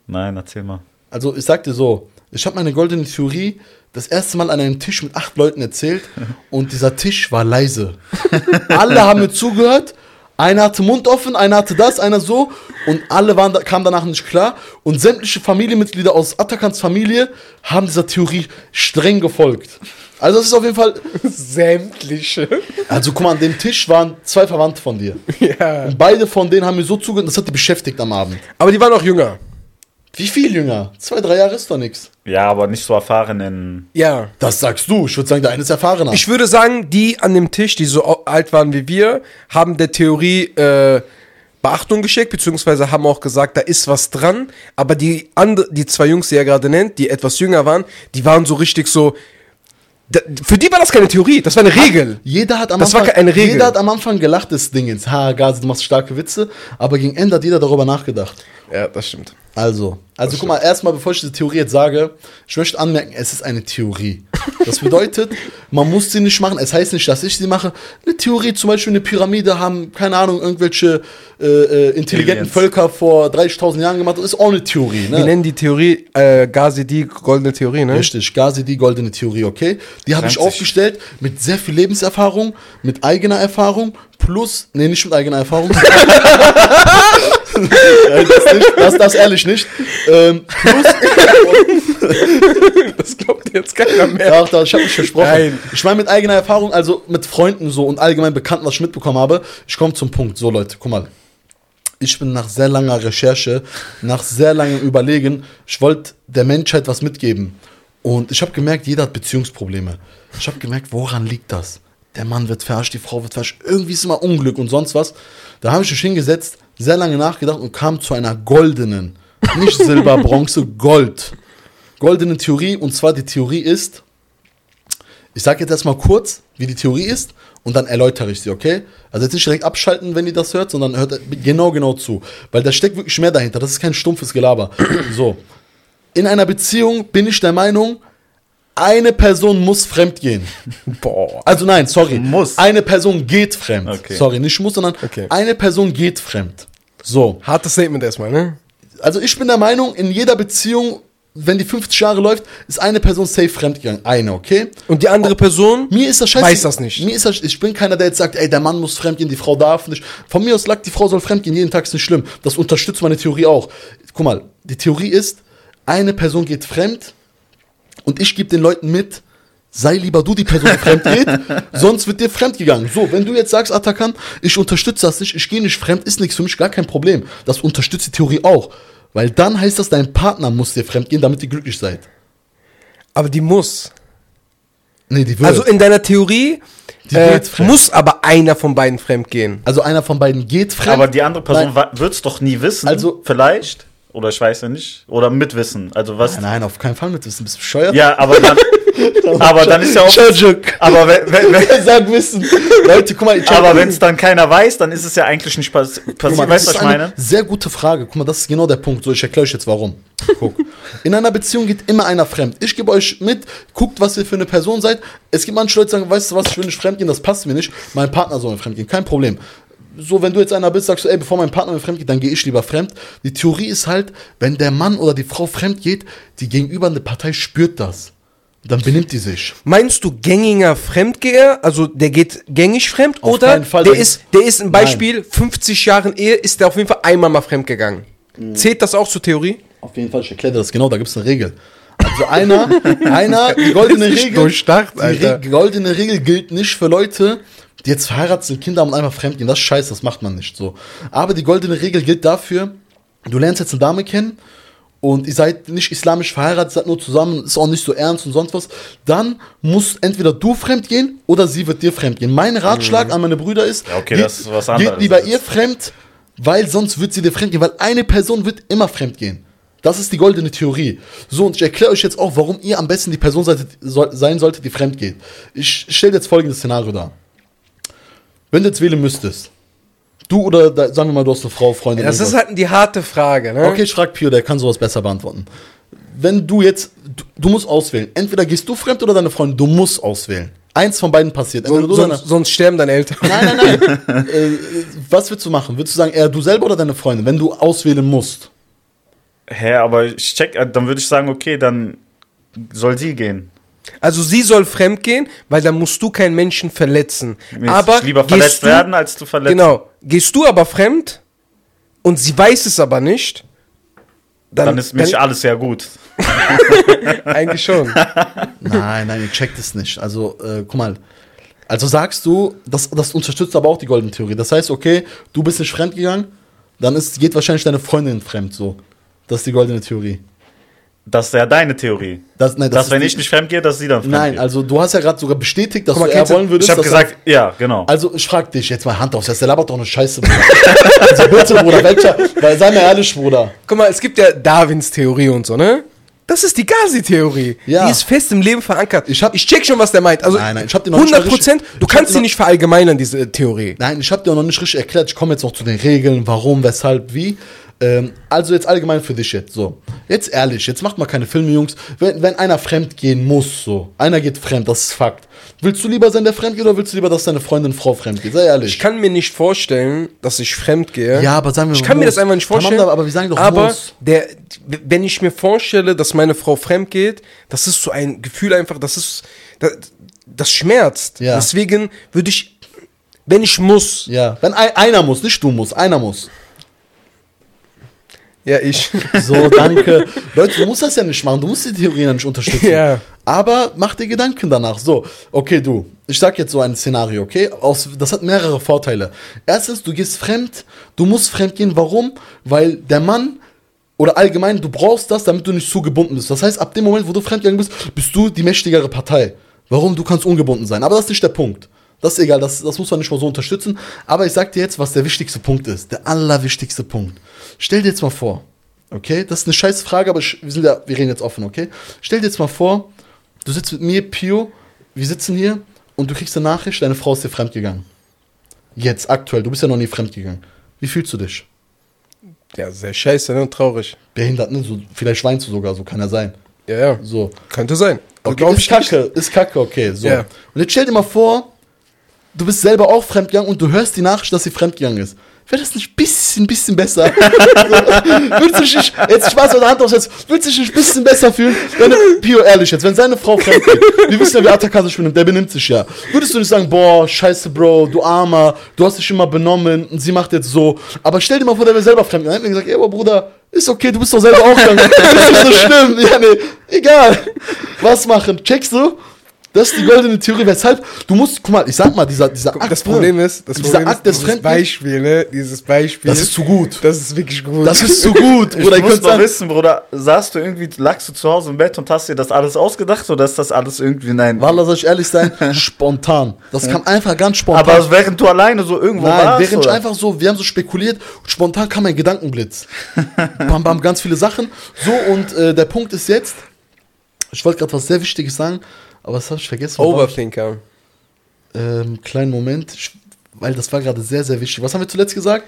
Nein, erzähl mal. Also, ich sag dir so, ich habe meine goldene Theorie das erste Mal an einem Tisch mit acht Leuten erzählt und dieser Tisch war leise. alle haben mir zugehört. Einer hatte Mund offen, einer hatte das, einer so und alle waren da, kamen danach nicht klar und sämtliche Familienmitglieder aus Atakans Familie haben dieser Theorie streng gefolgt. Also es ist auf jeden Fall, Sämtliche. also guck mal, an dem Tisch waren zwei Verwandte von dir. ja. Und beide von denen haben mir so zugehört, das hat die beschäftigt am Abend. Aber die waren auch jünger. Wie viel jünger? Zwei, drei Jahre ist doch nichts. Ja, aber nicht so erfahren in. Ja. Das sagst du. Ich würde sagen, der eine ist erfahrener. Ich würde sagen, die an dem Tisch, die so alt waren wie wir, haben der Theorie äh, Beachtung geschickt, beziehungsweise haben auch gesagt, da ist was dran. Aber die, andre, die zwei Jungs, die er gerade nennt, die etwas jünger waren, die waren so richtig so. Da, für die war das keine Theorie, das war eine Regel. jeder hat am Das war Anfang, keine Regel. Jeder hat am Anfang gelacht des Dingens. Ha, Gazi, du machst starke Witze. Aber gegen Ende hat jeder darüber nachgedacht. Ja, das stimmt. Also, also guck mal, erstmal, bevor ich diese Theorie jetzt sage, ich möchte anmerken, es ist eine Theorie. Das bedeutet, man muss sie nicht machen. Es heißt nicht, dass ich sie mache. Eine Theorie, zum Beispiel eine Pyramide haben, keine Ahnung, irgendwelche äh, äh, intelligenten Aliens. Völker vor 30.000 Jahren gemacht. Das ist auch eine Theorie. Wir Ne? nennen die Theorie äh, Ghazi die goldene Theorie, ne? Richtig, Gazi, die goldene Theorie, okay? Die habe ich aufgestellt mit sehr viel Lebenserfahrung, mit eigener Erfahrung, plus, nee, nicht mit eigener Erfahrung. Das, nicht, das, das ehrlich nicht. Ähm, plus, das glaubt jetzt keiner mehr. Doch, doch, ich habe mich versprochen. Nein. Ich meine mit eigener Erfahrung, also mit Freunden so und allgemein Bekannten, was ich mitbekommen habe. Ich komme zum Punkt. So Leute, guck mal. Ich bin nach sehr langer Recherche, nach sehr langem Überlegen, ich wollte der Menschheit was mitgeben. Und ich habe gemerkt, jeder hat Beziehungsprobleme. Ich habe gemerkt, woran liegt das? Der Mann wird verarscht, die Frau wird verarscht, irgendwie ist immer Unglück und sonst was. Da habe ich mich hingesetzt, sehr lange nachgedacht und kam zu einer goldenen, nicht Silber, Bronze, Gold. Goldene Theorie. Und zwar die Theorie ist, ich sage jetzt erstmal kurz, wie die Theorie ist und dann erläutere ich sie, okay? Also jetzt nicht direkt abschalten, wenn ihr das hört, sondern hört genau, genau zu. Weil da steckt wirklich mehr dahinter. Das ist kein stumpfes Gelaber. So. In einer Beziehung bin ich der Meinung, eine Person muss fremd gehen. Boah. Also nein, sorry. Muss. Eine Person geht fremd. Okay. Sorry, nicht muss, sondern Okay. eine Person geht fremd. So. Hartes Statement erstmal, ne? Also ich bin der Meinung, in jeder Beziehung, wenn die 50 Jahre läuft, ist eine Person safe fremdgegangen. Eine, okay? Und die andere Person Mir ist das scheiße. weiß das nicht. Mir ist das, ich bin keiner, der jetzt sagt, ey, der Mann muss fremdgehen, die Frau darf nicht. Von mir aus lag, die Frau soll fremdgehen, jeden Tag ist nicht schlimm. Das unterstützt meine Theorie auch. Guck mal, die Theorie ist, eine Person geht fremd und ich gebe den Leuten mit, sei lieber du die Person, die fremd geht, sonst wird dir fremd gegangen. So, wenn du jetzt sagst, Atakan, ich unterstütze das nicht, ich gehe nicht fremd, ist nichts für mich, gar kein Problem. Das unterstützt die Theorie auch. Weil dann heißt das, dein Partner muss dir fremd gehen, damit ihr glücklich seid. Aber die muss. Nee, die wird. Also in deiner Theorie Die äh, muss aber einer von beiden fremd gehen. also einer von beiden geht fremd. Aber die andere Person wird es doch nie wissen. Also- vielleicht. Oder ich weiß ja nicht. Oder mitwissen. Also was. Nein, nein, auf keinen Fall mit wissen. Bist du bescheuert? Ja, aber dann. aber dann ist ja auch. Aber wenn, wenn, wenn, Sag wissen. Leute, guck mal, ich aber wenn es dann keiner weiß, dann ist es ja eigentlich nicht Guck passiert. Weißt du, was ich meine? eine sehr gute Frage. Guck mal, das ist genau der Punkt. So, ich erkläre euch jetzt warum. Guck. In einer Beziehung geht immer einer fremd. Ich gebe euch mit, guckt, was ihr für eine Person seid. Es gibt manche Leute, die sagen, weißt du was, ich will nicht fremdgehen, das passt mir nicht. Mein Partner soll mir fremdgehen, kein Problem. So, wenn du jetzt einer bist, sagst du, ey, bevor mein Partner mir fremd geht, dann gehe ich lieber fremd. Die Theorie ist halt, wenn der Mann oder die Frau fremd geht, die gegenübernde Partei spürt das. Dann benimmt die sich. Meinst du gängiger Fremdgeher, also der geht gängig fremd, Auf oder Fall, der ist, der ist ein Beispiel, 50 Jahren Ehe, ist der auf jeden Fall einmal mal fremd gegangen. Mhm. Zählt das auch zur Theorie? Auf jeden Fall, ich erkläre das genau, da gibt es eine Regel. Also einer, einer, die goldene Regel, durchdacht, die goldene Regel gilt nicht für Leute, die jetzt verheiratet sind, Kinder haben und einmal fremdgehen. Das ist scheiße, das macht man nicht so. Aber die goldene Regel gilt dafür, du lernst jetzt eine Dame kennen und ihr seid nicht islamisch verheiratet, seid nur zusammen, ist auch nicht so ernst und sonst was, dann muss entweder du fremdgehen oder sie wird dir fremdgehen. Mein Ratschlag an meine Brüder ist, Ja, okay, das ist was anderes geht lieber ihr fremd, weil sonst wird sie dir fremdgehen, weil eine Person wird immer fremdgehen. Das ist die goldene Theorie. So, und ich erkläre euch jetzt auch, warum ihr am besten die Person sein solltet, die fremd geht. Ich stelle jetzt folgendes Szenario dar. Wenn du jetzt wählen müsstest, du oder, da, sagen wir mal, du hast eine Frau, Freundin. Das ist irgendwas. halt die harte Frage, ne? Okay, ich frage Pio, der kann sowas besser beantworten. Wenn du jetzt, du, du musst auswählen. Entweder gehst du fremd oder deine Freundin. Du musst auswählen. Eins von beiden passiert. Oder sonst, sonst sterben deine Eltern. Nein, nein, nein. äh, was würdest du machen? Würdest du sagen, eher du selber oder deine Freundin, wenn du auswählen musst? Hä, aber ich check, äh, dann würde ich sagen, okay, dann soll sie gehen. Also sie soll fremd gehen, weil dann musst du keinen Menschen verletzen. Mir aber lieber verletzt du, werden, als zu verletzen. Genau. Gehst du aber fremd und sie weiß es aber nicht, dann, Dann ist mich alles ja gut. eigentlich schon. Nein, nein, ihr checkt es nicht. Also, äh, guck mal. Also sagst du, das, das unterstützt aber auch die goldene Theorie. Das heißt, okay, du bist nicht fremd gegangen, dann ist, geht wahrscheinlich deine Freundin fremd so. Das ist die goldene Theorie. Das ist ja deine Theorie. Das, nein, dass, ist wenn ich nicht fremd gehe, dass sie dann fremd Nein, geht. also du hast ja gerade sogar bestätigt, dass Guck mal, du eher wollen würdest. ich habe dass gesagt, ja, genau. Also ich frag dich jetzt mal Hand aufs Herz, der labert doch eine Scheiße, Bruder. also bitte, Bruder, welcher, weil sei mir ehrlich, Bruder. Guck mal, es gibt ja Darwins Theorie und so, ne? Das ist die Gazi-Theorie. Ja. Die ist fest im Leben verankert. Ich hab- ich check schon, was der meint. Also Nein, nein, ich hab dir noch nicht 100 mal Prozent. Du kannst sie nicht verallgemeinern, diese Theorie. Nein, ich habe dir auch noch nicht richtig erklärt. Ich komme jetzt noch zu den Regeln, warum, weshalb, wie. Ähm, also jetzt allgemein für dich jetzt so. Jetzt ehrlich, jetzt macht mal keine Filme, Jungs. Wenn, wenn einer fremd gehen muss, so. Einer geht fremd, das ist Fakt. Willst du lieber sein, der fremd geht, oder willst du lieber, dass deine Freundin Frau fremd geht? Sei ehrlich. Ich kann mir nicht vorstellen, dass ich fremd gehe. Ja, aber sagen wir Ich mal, kann mir muss. das einfach nicht vorstellen. Tamam, aber wir sagen doch aber muss. Der, wenn ich mir vorstelle, dass meine Frau fremd geht, das ist so ein Gefühl einfach, das ist, das, das schmerzt. Ja. Deswegen würde ich, wenn ich muss, Ja, wenn ein, einer muss, nicht du musst, einer muss. Ja, ich. So, danke. Leute, du musst das ja nicht machen, du musst die Theorie ja nicht unterstützen. Ja. Aber mach dir Gedanken danach. So, okay, du. Ich sag jetzt so ein Szenario, okay? Aus, das hat mehrere Vorteile. Erstens, du gehst fremd. Du musst fremd gehen. Warum? Weil der Mann oder allgemein, du brauchst das, damit du nicht zu gebunden bist. Das heißt, ab dem Moment, wo du fremdgegangen bist, bist du die mächtigere Partei. Warum? Du kannst ungebunden sein. Aber das ist nicht der Punkt. Das ist egal, das, das muss man nicht mal so unterstützen. Aber ich sag dir jetzt, was der wichtigste Punkt ist. Der allerwichtigste Punkt. Stell dir jetzt mal vor, okay? Das ist eine scheiß Frage, aber wir, sind ja, wir reden jetzt offen, okay? Stell dir jetzt mal vor, du sitzt mit mir, Pio, wir sitzen hier und du kriegst eine Nachricht, deine Frau ist dir fremdgegangen. Jetzt, aktuell, du bist ja noch nie fremdgegangen. Wie fühlst du dich? Ja, sehr scheiße, ne? Und traurig. Behindert, ne? So, vielleicht weinst du sogar, so kann er sein. Ja, ja. So. Könnte sein. Okay, ist ich nicht. kacke, ist kacke, okay. So. Ja. Und jetzt stell dir mal vor, du bist selber auch fremdgegangen und du hörst die Nachricht, dass sie fremdgegangen ist. Wäre das nicht ein bisschen, bisschen besser? Würdest du dich nicht, jetzt Spaß an der Hand aufsetzt, würdest du dich nicht ein bisschen besser fühlen? Wenn, Pio, ehrlich jetzt, wenn seine Frau fremd geht, wir wissen ja, wie sich benimmt, der benimmt sich ja. Würdest du nicht sagen, boah, scheiße, Bro, du Armer, du hast dich immer benommen und sie macht jetzt so. Aber stell dir mal vor, der wäre selber fremd. Dann hätten wir gesagt, ey, aber Bruder, ist okay, du bist doch selber auch fremd. ist nicht so schlimm. Ja, nee, egal. Was machen? Checkst du? Das ist die goldene Theorie. Weshalb? Du musst, guck mal, ich sag mal, dieser, dieser Akt. Das Problem ist, das dieser Problem Akt ist des dieses. Beispiel, ne? Dieses Beispiel. Das ist zu gut. Das ist wirklich gut. Das ist zu gut. Ich Oder ihr muss mal wissen, Bruder, saßt du irgendwie, lagst du zu Hause im Bett und hast dir das alles ausgedacht oder ist das alles irgendwie nein? Wallah, soll ich ehrlich sein, spontan. Das kam einfach ganz spontan. Aber während du alleine so irgendwo Nein, warst? während ich oder? einfach so, wir haben so spekuliert, und spontan kam ein Gedankenblitz. bam, bam, ganz viele Sachen. So, und äh, der Punkt ist jetzt, ich wollte gerade was sehr Wichtiges sagen, aber das habe ich vergessen. Overthinker. Ähm, kleinen Moment, weil das war gerade sehr, sehr wichtig. Was haben wir zuletzt gesagt?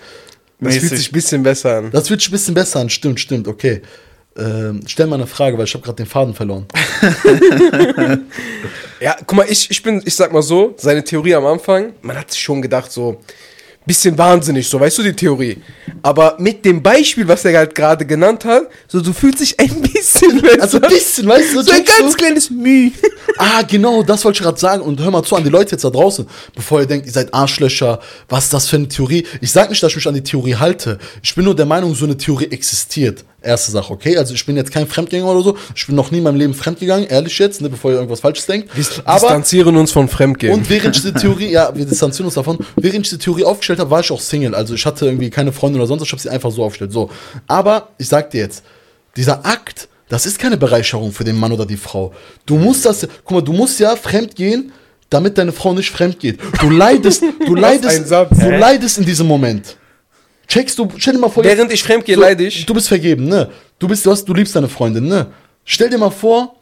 Das Mäßig. fühlt sich ein bisschen besser an. Das wird sich ein bisschen besser an. Stimmt, stimmt, okay. Ähm, stell mal eine Frage, weil ich habe gerade den Faden verloren. Ja, guck mal, ich, ich bin, ich sag mal so, seine Theorie am Anfang, man hat sich schon gedacht, so, bisschen wahnsinnig, so, weißt du die Theorie. Aber mit dem Beispiel, was er halt gerade genannt hat, so, du fühlst dich ein bisschen besser. Also ein bisschen, weißt du, so ein ganz du? kleines Mühe. Ah, genau, das wollte ich gerade sagen. Und hör mal zu an die Leute jetzt da draußen, bevor ihr denkt, ihr seid Arschlöcher, was ist das für eine Theorie? Ich sag nicht, dass ich mich an die Theorie halte. Ich bin nur der Meinung, so eine Theorie existiert. Erste Sache, okay? Also ich bin jetzt kein Fremdgänger oder so. Ich bin noch nie in meinem Leben fremdgegangen, ehrlich jetzt, ne, bevor ihr irgendwas Falsches denkt. Wir Aber distanzieren uns von Fremdgehen. und während ich die Theorie, ja, wir distanzieren uns davon, während ich die Theorie aufgestellt habe, war ich auch Single. Also ich hatte irgendwie keine Freundin oder sonst, was, ich habe sie einfach so aufgestellt. So. Aber ich sag dir jetzt, dieser Akt, das ist keine Bereicherung für den Mann oder die Frau. Du musst das, guck mal, du musst ja fremd gehen, damit deine Frau nicht fremd geht. Du leidest, du leidest, du leidest in diesem Moment. Checkst du, stell dir mal vor, Während ich fremdgehe, so, leide ich. Du bist vergeben, ne? Du bist, du hast, du liebst deine Freundin, ne? Stell dir mal vor,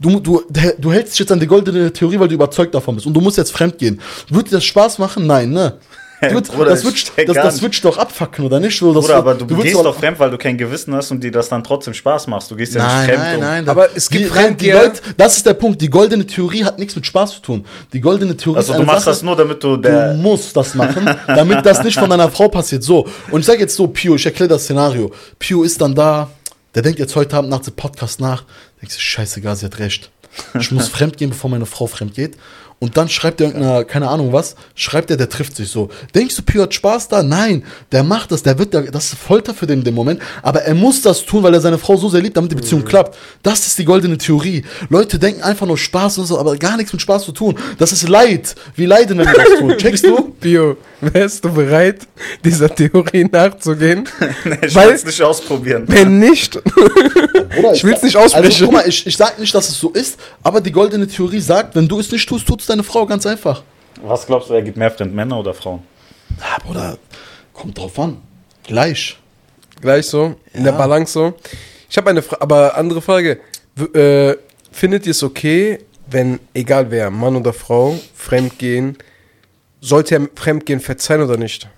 du, du, du hältst dich jetzt an die goldene Theorie, weil du überzeugt davon bist und du musst jetzt fremd gehen. Würde dir das Spaß machen? Nein, ne? Du würd- Bruder, das wird, das, das wird doch abfacken, oder nicht? So, das Bruder, aber du, würdest gehst doch fremd, weil du kein Gewissen hast und dir das dann trotzdem Spaß machst. Du gehst ja Nein, nicht fremd. nein, um- nein. Aber es gibt die, nein, die Leute, das ist der Punkt. Die goldene Theorie hat nichts mit Spaß zu tun. Die goldene Theorie Also ist du eine machst Sache, das nur, damit du Du der. musst das machen, damit das nicht von deiner Frau passiert. So, und ich sage jetzt so, Pio, ich erkläre das Szenario. Pio ist dann da, der denkt jetzt heute Abend nach dem Podcast nach, denkt sich, scheißegal, sie hat recht. Ich muss fremd gehen, bevor meine Frau fremd geht. Und dann schreibt er irgendeiner, keine Ahnung was, schreibt er, der trifft sich so. Denkst du, Pio hat Spaß da? Nein, der macht das, der wird, der, das ist Folter für den dem Moment. Aber er muss das tun, weil er seine Frau so sehr liebt, damit die Beziehung klappt. Das ist die goldene Theorie. Leute denken einfach nur Spaß und so, aber gar nichts mit Spaß zu tun. Das ist Leid. Wie leiden, wenn wir das tun. Checkst du? Bio, wärst du bereit, dieser Theorie nachzugehen? Nee, ich will es nicht ausprobieren. Wenn nicht, Oder Ich will's nicht Also, aussprechen. guck mal, ich, ich sag nicht, dass es so ist, aber die goldene Theorie sagt, wenn du es nicht tust, tut es deine Frau ganz einfach. Was glaubst du, wer gibt mehr fremd, Männer oder Frauen? Ja, Bruder, kommt drauf an. Gleich. gleich so, in der Ja. Balance so. Ich habe eine Fra aber andere Frage. W äh, findet ihr es okay, wenn, egal wer, Mann oder Frau, Fremdgehen, sollte er Fremdgehen verzeihen oder nicht?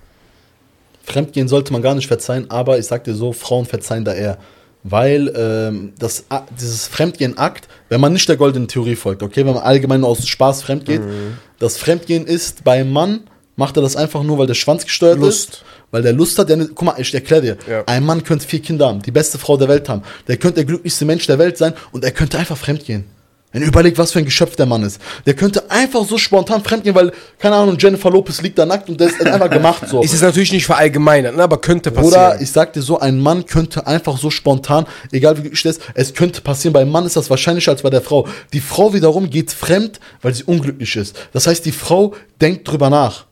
Fremdgehen sollte man gar nicht verzeihen, aber ich sag dir so, Frauen verzeihen da eher. Weil ähm, das, dieses Fremdgehen-Akt, wenn man nicht der goldenen Theorie folgt, okay, wenn man allgemein nur aus Spaß fremdgeht, das Fremdgehen ist beim Mann, macht er das einfach nur, weil der Schwanz gesteuert Lust. ist, weil der Lust hat. Der, guck mal, ich erkläre dir, Ja. ein Mann könnte vier Kinder haben, die beste Frau der Welt haben, der könnte der glücklichste Mensch der Welt sein und er könnte einfach fremdgehen. Wenn ihr überlegt, was für ein Geschöpf der Mann ist. Der könnte einfach so spontan fremdgehen, weil, keine Ahnung, Jennifer Lopez liegt da nackt und der ist einfach gemacht so. Ist es natürlich nicht verallgemeinert, ne, aber könnte passieren. Oder ich sag dir so, ein Mann könnte einfach so spontan, egal wie der ist, es könnte passieren. Beim Mann ist das wahrscheinlicher als bei der Frau. Die Frau wiederum geht fremd, weil sie unglücklich ist. Das heißt, die Frau denkt drüber nach.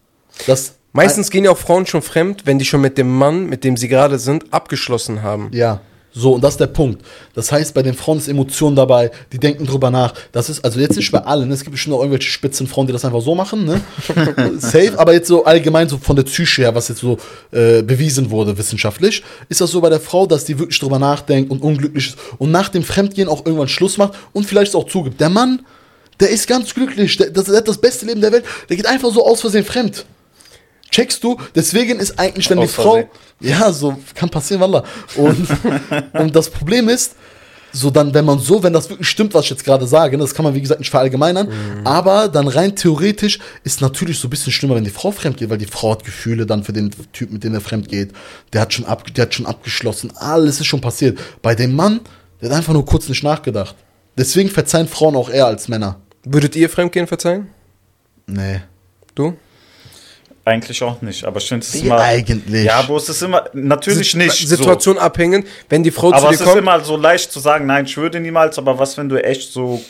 Das, Meistens gehen ja auch Frauen schon fremd, wenn die schon mit dem Mann, mit dem sie gerade sind, abgeschlossen haben. Ja. So, und das ist der Punkt. Das heißt, bei den Frauen ist Emotion dabei, die denken drüber nach. Das ist, also jetzt nicht bei allen, ne? es gibt bestimmt auch irgendwelche Spitzenfrauen, die das einfach so machen, ne? Safe, aber jetzt so allgemein so von der Psyche her, was jetzt so äh, bewiesen wurde wissenschaftlich, ist das so bei der Frau, dass die wirklich drüber nachdenkt und unglücklich ist und nach dem Fremdgehen auch irgendwann Schluss macht und vielleicht es auch zugibt. Der Mann, der ist ganz glücklich, der, der hat das beste Leben der Welt, der geht einfach so aus Versehen fremd. Checkst du? Deswegen ist eigentlich, wenn die Frau. Ja, so kann passieren, Wallah. Und, und das Problem ist, so dann, wenn man so, wenn das wirklich stimmt, was ich jetzt gerade sage, ne, das kann man wie gesagt nicht verallgemeinern, aber dann rein theoretisch ist natürlich so ein bisschen schlimmer, wenn die Frau fremd geht, weil die Frau hat Gefühle dann für den Typ, mit dem er fremd geht. Der hat schon ab, der hat schon abgeschlossen, alles ist schon passiert. Bei dem Mann, der hat einfach nur kurz nicht nachgedacht. Deswegen verzeihen Frauen auch eher als Männer. Würdet ihr Fremdgehen verzeihen? Nee. Du? Eigentlich auch nicht, aber es Wie immer. eigentlich? Ja, aber es ist immer. Natürlich nicht. Situation abhängend, wenn die Frau So. Aber zu es dir ist kommt. immer so leicht zu sagen, nein, ich würde niemals, aber was, wenn du echt so.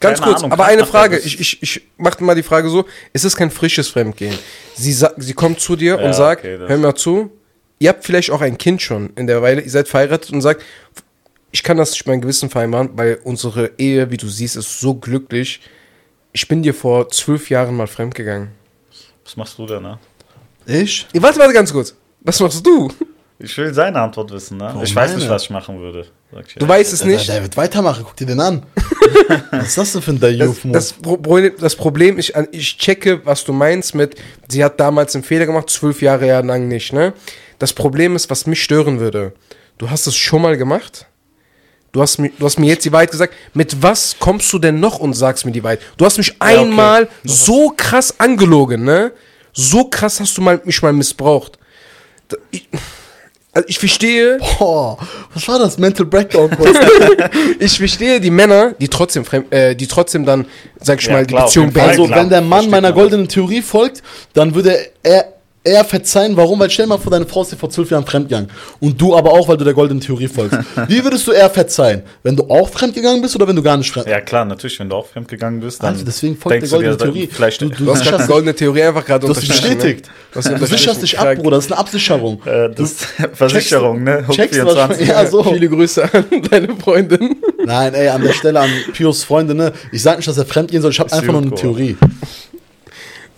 Ganz kurz, Ahnung, aber eine Frage. Ich, ich, ich mach mal die Frage so: Es ist kein frisches Fremdgehen. Sie, sie kommt zu dir Ja, und sagt: okay, Hör mal zu, ihr habt vielleicht auch ein Kind schon in der Weile, ihr seid verheiratet und sagt: Ich kann das nicht mein Gewissen vereinbaren, weil unsere Ehe, wie du siehst, ist so glücklich. Ich bin dir vor zwölf Jahren mal fremdgegangen. Was machst du denn, ne? Ich? Ihr warte, warte ganz kurz. Was machst du? Ich will seine Antwort wissen, ne? Oh, ich weiß meine. nicht, was ich machen würde. Sag ich Du weißt es nicht. der wird weitermachen, guck dir den an. Was ist das denn für ein Das, Dayuf-Move? das, Pro- das Problem, ich, ich checke, was du meinst mit, sie hat damals einen Fehler gemacht, zwölf Jahre ja lang nicht, ne? Das Problem ist, was mich stören würde. Du hast es schon mal gemacht. Du hast, mir, du hast mir jetzt die Wahrheit gesagt. Mit was kommst du denn noch und sagst mir die Wahrheit? Du hast mich okay. einmal so krass angelogen, ne? So krass hast du mal, mich mal missbraucht. Ich, also ich verstehe, Boah, was war das? Mental Breakdown ich verstehe die Männer, die trotzdem, fremd- äh, die trotzdem dann, sag ich Ja, mal, die klar, auf Beziehung beenden. Also, wenn der Mann meiner goldenen Theorie folgt, dann würde er eher verzeihen. Warum? Weil stell mal vor, deine Frau ist dir vor zwölf Jahren fremdgegangen. Und du aber auch, weil du der goldenen Theorie folgst. Wie würdest du eher verzeihen? Wenn du auch fremdgegangen bist oder wenn du gar nicht fremd Ja, klar, natürlich, wenn du auch fremdgegangen bist, dann. Also deswegen folgt der du dir, goldene Theorie. Vielleicht, Du- du- Du hast die goldene Theorie einfach gerade Du hast dich unterstrichen, bestätigt. ne? Du Du sicherst dich ab. Bruder. Das ist eine Absicherung. äh, das Versicherung, ne? Hook checkst du, was ich- 24. Ja, so. Viele Grüße an deine Freundin. Nein, ey, an der Stelle an Pius Freunde, ne? Ich sag nicht, dass er fremd gehen soll. Ich habe einfach nur eine Theorie.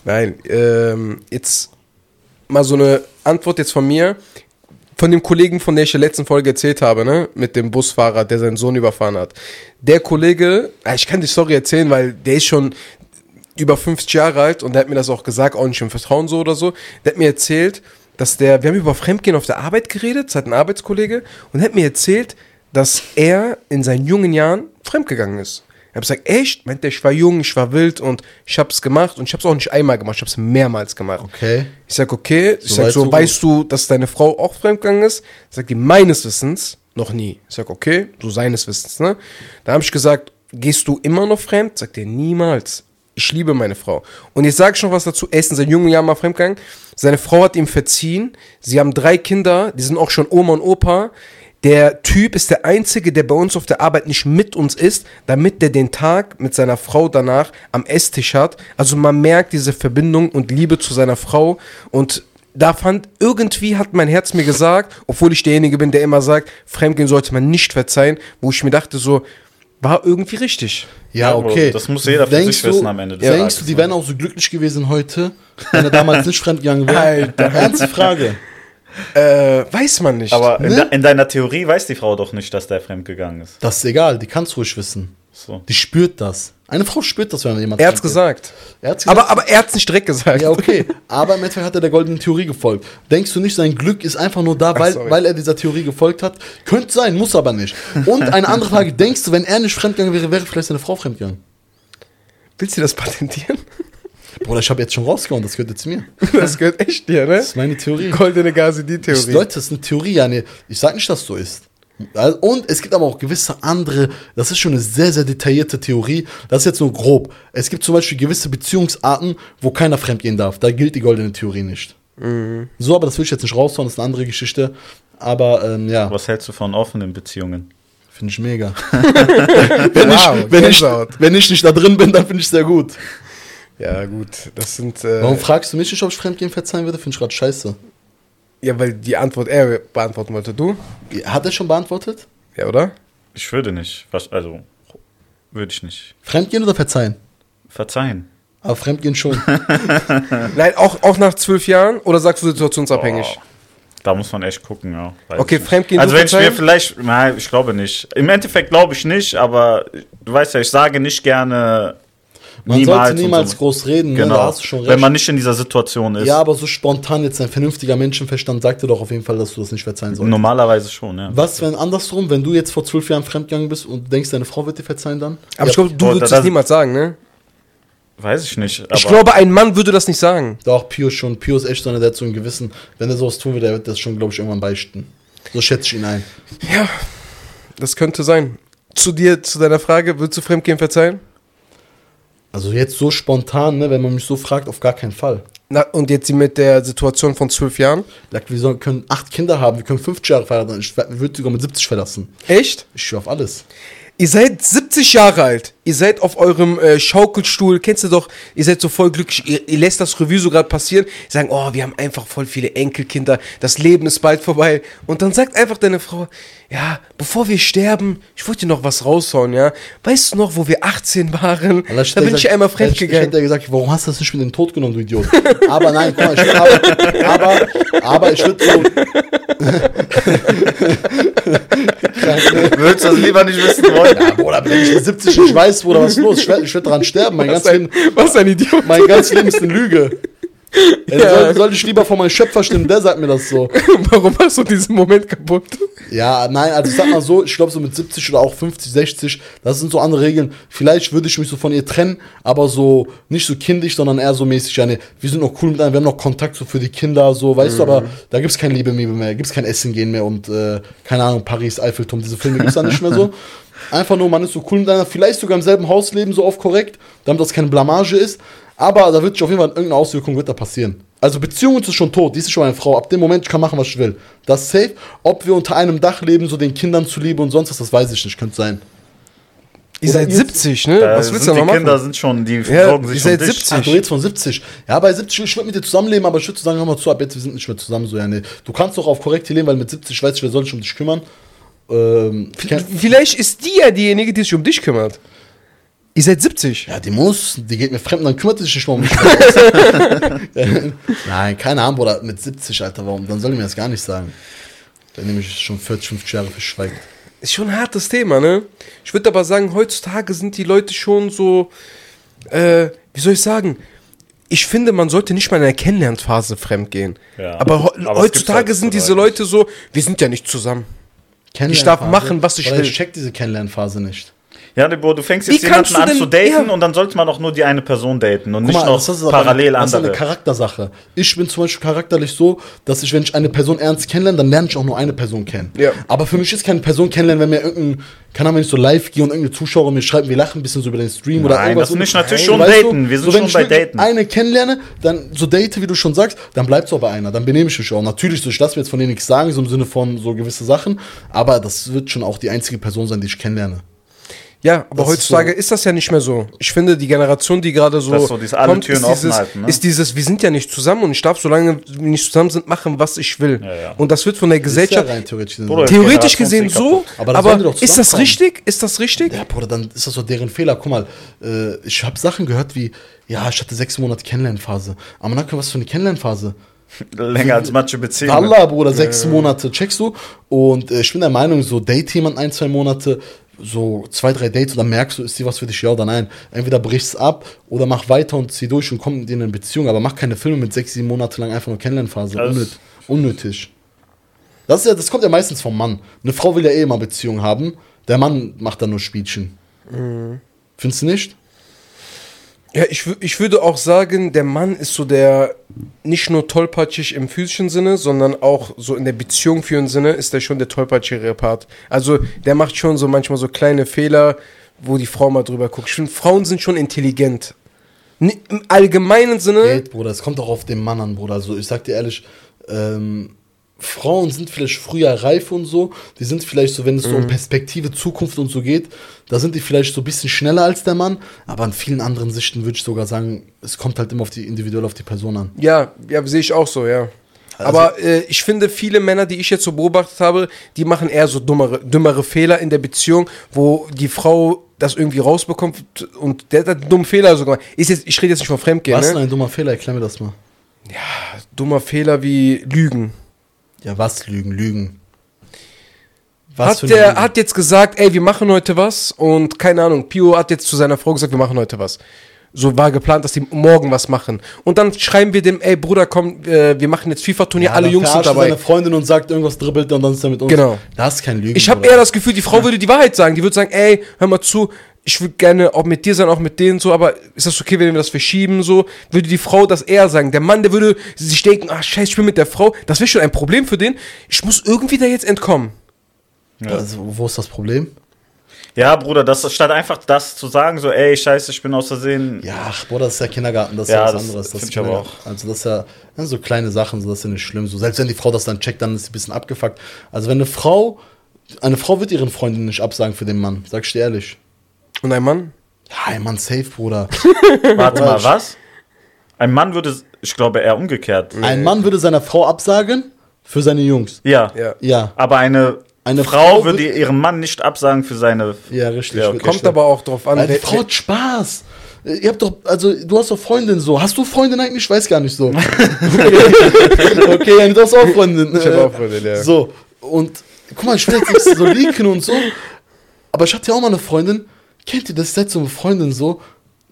Nein, ähm, jetzt mal so eine Antwort jetzt von mir. Von dem Kollegen, von der ich in der letzten Folge erzählt habe, ne? Mit dem Busfahrer, der seinen Sohn überfahren hat. Der Kollege, ah, ich kann die Story erzählen, weil der ist schon über 50 Jahre alt und der hat mir das auch gesagt, auch nicht im Vertrauen so oder so. Der hat mir erzählt, dass der, wir haben über Fremdgehen auf der Arbeit geredet, das hat ein Arbeitskollege, und hat mir erzählt, dass er in seinen jungen Jahren fremdgegangen ist. Ich habe gesagt, echt? Meint der, ich war jung, ich war wild und ich habe es gemacht und ich habe es auch nicht einmal gemacht, ich habe es mehrmals gemacht. Okay. Ich sag, okay, ich So sag so, weißt du, dass deine Frau auch fremdgegangen ist? Sagt die, meines Wissens noch nie. Ich sag, okay, so seines Wissens, ne? Da habe ich gesagt, gehst du immer noch fremd? Sagt er, niemals. Ich liebe meine Frau. Und jetzt sage ich noch was dazu. Er ist in seinen jungen Jahren mal fremdgegangen. Seine Frau hat ihm verziehen. Sie haben drei Kinder, die sind auch schon Oma und Opa. Der Typ ist der Einzige, der bei uns auf der Arbeit nicht mit uns ist, damit der den Tag mit seiner Frau danach am Esstisch hat. Also man merkt diese Verbindung und Liebe zu seiner Frau. Und da fand, irgendwie hat mein Herz mir gesagt, obwohl ich derjenige bin, der immer sagt, Fremdgehen sollte man nicht verzeihen, wo ich mir dachte, so, war irgendwie richtig. Ja, okay. das muss jeder für sich wissen am Ende des Denkst Tages, du, die ne? wären auch so glücklich gewesen heute, wenn er damals nicht fremdgegangen wäre? Alter. Ernste Frage. Äh, weiß man nicht. Aber in, Ne? de in deiner Theorie weiß die Frau doch nicht, dass der fremdgegangen ist. Das ist egal, die kann es ruhig wissen. So. Die spürt das. Eine Frau spürt das, wenn jemand er hat's fremd gesagt. Er hat's gesagt. Aber, aber er hat's nicht direkt gesagt. ja, okay. Aber im Endeffekt hat er der goldenen Theorie gefolgt. Denkst du nicht, sein Glück ist einfach nur da, weil, sorry. weil er dieser Theorie gefolgt hat? Könnte sein, muss aber nicht. Und eine andere Frage, denkst du, wenn er nicht fremdgegangen wäre, wäre vielleicht seine Frau fremdgegangen? Willst du das patentieren? Bruder, ich habe jetzt schon rausgehauen, das gehört jetzt mir. Das gehört echt dir, ne? Das ist meine Theorie. Goldene Ich, Gase-Die-Theorie. Leute, das ist eine Theorie, ja. Nee, ich sag nicht, dass es so ist. Also, Und es gibt aber auch gewisse andere, das ist schon eine sehr, sehr detaillierte Theorie. Das ist jetzt nur grob. Es gibt zum Beispiel gewisse Beziehungsarten, wo keiner fremdgehen darf. Da gilt die goldene Theorie nicht. So, aber das will ich jetzt nicht raushauen, das ist eine andere Geschichte. Aber ähm, ja, Was hältst du von offenen Beziehungen? finde ich mega. wenn, Wow, ich, wenn, ich, wenn ich nicht da drin bin, dann finde ich sehr gut. Ja, gut. Das sind. Äh, Warum fragst du mich nicht, ob ich Fremdgehen verzeihen würde? Finde ich gerade scheiße. ja, weil die Antwort er beantworten wollte. Du? Hat er schon beantwortet? Ja, oder? Ich würde nicht. Was, also, würde ich nicht. Fremdgehen oder verzeihen? Verzeihen. Aber Fremdgehen schon. Nein, auch, auch nach zwölf Jahren? Oder sagst du situationsabhängig? Boah, Da muss man echt gucken, ja. Weiß Okay. Fremdgehen Also wenn ich mir vielleicht, nein, ich glaube nicht. Im Endeffekt glaube ich nicht, aber du weißt ja, ich sage nicht gerne Man niemals. sollte niemals so. groß reden, ne? Genau. da hast du schon recht. Wenn man nicht in dieser Situation ist. ja, aber so spontan jetzt ein vernünftiger Menschenverstand sagt dir doch auf jeden Fall, dass du das nicht verzeihen sollst. Normalerweise schon, ja. Was, wenn andersrum, wenn du jetzt vor zwölf Jahren fremdgegangen bist und denkst, deine Frau wird dir verzeihen dann? Aber ich glaube, du würdest da- das niemals sagen, ne? Weiß ich nicht. Aber Ich glaube, ein Mann würde das nicht sagen. Doch, Pio schon. Pio ist echt so einer, der hat so ein Gewissen. Wenn er sowas tun würde, der wird das schon, glaube ich, irgendwann beichten. So schätze ich ihn ein. Ja, das könnte sein. Zu dir, zu deiner Frage, würdest du Fremdgehen verzeihen? Also jetzt so spontan, ne, wenn man mich so fragt, auf gar keinen Fall. Na, und jetzt mit der Situation von zwölf Jahren? Like, wir sollen, können acht Kinder haben, wir können 50 Jahre verheiraten. Ich würde sogar mit 70 verlassen. Echt? Ich schwöre auf alles. Ihr seid 70 Jahre alt. Ihr seid auf eurem äh, Schaukelstuhl. Kennst du doch, ihr seid so voll glücklich. Ihr, ihr lässt das Revue so gerade passieren. Sagen, oh, wir haben einfach voll viele Enkelkinder. Das Leben ist bald vorbei. Und dann sagt einfach deine Frau, ja, bevor wir sterben, ich wollte dir noch was raushauen, ja. Weißt du noch, wo wir 18 waren? Da bin hätte ich gesagt- einmal Ich, ich fremdgegangen. hätte gesagt, warum hast du das nicht mit den Tod genommen, du Idiot? aber nein, mal, ich, aber, aber, aber ich würde so. Würdest du das lieber nicht wissen wollen? Ja, Bruder, wenn ich mit 70 nicht weiß, Bruder, was ist los? Ich werde ich werd daran sterben. Mein Was ein, was ein Idiot. mein ganzes Leben ist eine Lüge. Ja. Ja. Soll, soll ich lieber von meinem Schöpfer stimmen, der sagt mir das so. Warum hast du diesen Moment kaputt? Ja, nein, also ich sag mal so, ich glaube so mit 70 oder auch 50, 60, das sind so andere Regeln. Vielleicht würde ich mich so von ihr trennen, aber so nicht so kindisch, sondern eher so mäßig, ja, nee, wir sind noch cool miteinander, wir haben noch Kontakt so für die Kinder, so, weißt du, aber da gibt's kein Liebe mehr, gibt's kein Essen gehen mehr und äh, keine Ahnung, Paris, Eiffelturm, diese Filme gibt's da nicht mehr so. Einfach nur, man ist so cool miteinander, vielleicht sogar im selben Haus leben, so oft korrekt, damit das keine Blamage ist, aber da wird sich auf jeden Fall irgendeine Auswirkung wird da passieren. Also Beziehung ist schon tot, die ist schon meine Frau. Ab dem Moment, ich kann machen, was ich will. Das ist safe. Ob wir unter einem Dach leben, so den Kindern zuliebe und sonst was, das weiß ich nicht, könnte sein. Ihr seid jetzt- 70, ne? Da was willst du die noch Kinder machen? sind schon, die Ja, sorgen ihr sich um seid dich. 70. Ach, du redest von 70. Ja, bei 70, ich würde mit dir zusammenleben, aber ich würde sagen, hör mal zu, ab jetzt, wir sind nicht mehr zusammen, so, ja, nee. Du kannst doch auf korrekt hier leben, weil mit 70, weiß ich, wer soll sich um dich kümmern. Ähm, Vielleicht ist die ja diejenige, die sich um dich kümmert. Ihr seid 70. ja, die muss, die geht mir fremd, und dann kümmert sich nicht mal um mich. Nein, keine Ahnung, Bruder, mit 70, Alter, warum? Dann soll ich mir das gar nicht sagen. Wenn nämlich schon 40, 50 Jahre verschweigt. Ist schon ein hartes Thema, ne? Ich würde aber sagen, heutzutage sind die Leute schon so, äh, wie soll ich sagen? Ich finde, man sollte nicht mal in der Kennenlernphase fremdgehen. Ja. Aber, he- Aber heutzutage halt sind diese Leute so, wir sind ja nicht zusammen. Kennenlernphase. darf machen, was ich Oder will. Ich check diese Kennenlernphase nicht. Ja, Bro, du fängst Wie jetzt kannst jemanden du an zu daten und dann sollte man auch nur die eine Person daten und Guck nicht mal, noch das ist aber parallel eine, das ist andere. eine Charaktersache. Ich bin zum Beispiel charakterlich so, dass ich, wenn ich eine Person ernst kennenlerne, dann lerne ich auch nur eine Person kennen. Ja. Aber für mich ist keine Person kennenlernen, wenn mir irgendein, keine Ahnung, wenn ich so live gehe und irgendeine Zuschauer mir schreibt, wir lachen ein bisschen so über den Stream oder Nein, irgendwas. das finde so. ich natürlich Nein, schon daten. Wir sind wenn schon ich bei daten. eine kennenlerne, dann so date, wie du schon sagst, dann bleibst du bei einer. Dann benehme ich mich auch. Natürlich, so, ich lasse mir jetzt von denen nichts sagen, so im Sinne von so gewisse Sachen, aber das wird schon auch die einzige Person sein, die ich kennenlerne. Ja, aber Das ist heutzutage so- ist, das ja nicht mehr so. Ich finde, die Generation, die gerade so, ist so dieses alle Türen ist, offen dieses, halten, ne? ist dieses, wir sind ja nicht zusammen und ich darf, solange wir nicht zusammen sind, machen, was ich will. Ja, ja. Und das wird von der ist ja Gesellschaft, rein theoretisch. Bruder, theoretisch gesehen ist eh so. Aber das aber, ist das richtig? Ist das richtig? Ja, Bruder, dann ist das so deren Fehler. Guck mal, äh, ich habe Sachen gehört wie, ja, ich hatte sechs Monate Kennenlernphase. Aber Nacke, was für eine Kennenlernphase? Länger als manche Beziehungen. Allah, Bruder, sechs Monate, checkst du? Und äh, ich bin der Meinung, so date jemand ein, zwei Monate, so zwei, drei Dates und dann merkst du, ist die was für dich, ja oder nein. Entweder brichst ab oder mach weiter und zieh durch und komm mit denen in eine Beziehung. Aber mach keine Filme mit sechs, sieben Monate lang einfach nur Kennenlernphase. Unnöt unnötig. Das, ist ja, das kommt ja meistens vom Mann. Eine Frau will ja eh immer Beziehung haben. Der Mann macht dann nur Spielchen. Findest du nicht? Ja, ich, ich würde auch sagen, der Mann ist so der, nicht nur tollpatschig im physischen Sinne, sondern auch so in der Beziehung führenden Sinne ist der schon der tollpatschigere Part. Also der macht schon so manchmal so kleine Fehler, wo die Frau mal drüber guckt. Ich finde, Frauen sind schon intelligent. Im allgemeinen Sinne, Geld, Bruder, es kommt auch auf den Mann an, Bruder. Also ich sag dir ehrlich, ähm, Frauen sind vielleicht früher reif und so. Die sind vielleicht so, wenn es so um Perspektive, Zukunft und so geht, da sind die vielleicht so ein bisschen schneller als der Mann. Aber an vielen anderen Sichten würde ich sogar sagen, es kommt halt immer auf die individuell auf die Person an. ja, ja, sehe ich auch so, ja. Also- Aber äh, ich finde, viele Männer, die ich jetzt so beobachtet habe, die machen eher so dummere, dümmere Fehler in der Beziehung, wo die Frau das irgendwie rausbekommt und der hat einen dummen Fehler sogar. Ist jetzt, ich rede jetzt nicht von Fremdgehen, Was ist ne? denn ein dummer Fehler? Erklär mir das mal. Dummer Fehler wie Lügen. Ja, was Lügen, Lügen. hat für der Lügen? hat jetzt gesagt, ey, wir machen heute was und keine Ahnung, Pio hat jetzt zu seiner Frau gesagt, wir machen heute was. So war geplant, dass die morgen was machen. Und dann schreiben wir dem, ey Bruder, komm, äh, wir machen jetzt FIFA-Turnier, alle dann Jungs sind dabei. seine Freundin und sagt irgendwas dribbelt und dann ist er mit uns. Genau. Das ist kein Lügen. Ich habe eher das Gefühl, die Frau würde die Wahrheit sagen. Die würde sagen, ey, hör mal zu, ich würde gerne auch mit dir sein, auch mit denen so, aber ist das okay, wenn wir das verschieben so? Würde die Frau das eher sagen? Der Mann, der würde sich denken, ach scheiße, ich bin mit der Frau. Das wäre schon ein Problem für den. Ich muss irgendwie da jetzt entkommen. Also, wo ist das Problem? Ja, Bruder, das statt einfach das zu sagen, so, ey, scheiße, ich bin aus Versehen. Ja, ach, Bruder, das ist ja Kindergarten, das ist Ja, ja was das anderes. Das ich aber Kindergarten. Also das ist ja, ja so kleine Sachen, so das ist ja nicht schlimm. So, selbst wenn die Frau das dann checkt, dann ist sie ein bisschen abgefuckt. Also wenn eine Frau, eine Frau wird ihren Freundin nicht absagen für den Mann, sag ich dir ehrlich. Und ein Mann? Ja, ein Mann safe, Bruder. Warte mal, was? Ein Mann würde, ich glaube, eher umgekehrt. Ein Mann würde seiner Frau absagen für seine Jungs. Ja. Ja. Ja, Aber eine, Eine Frau, Frau würde ihrem Mann nicht absagen für seine. ja, richtig. Ja, okay. Kommt aber auch drauf an. Weil die Frau hat Spaß. Ihr habt doch, also du hast doch Freundin so. Hast du Freundin eigentlich? Ich weiß gar nicht so. Okay, du hast auch Freundin. Ich hab auch Freundin, ja. So, und guck mal, ich will jetzt nicht so leaken und so. Aber ich hatte ja auch mal eine Freundin. Kennt ihr das? Seid so eine Freundin so.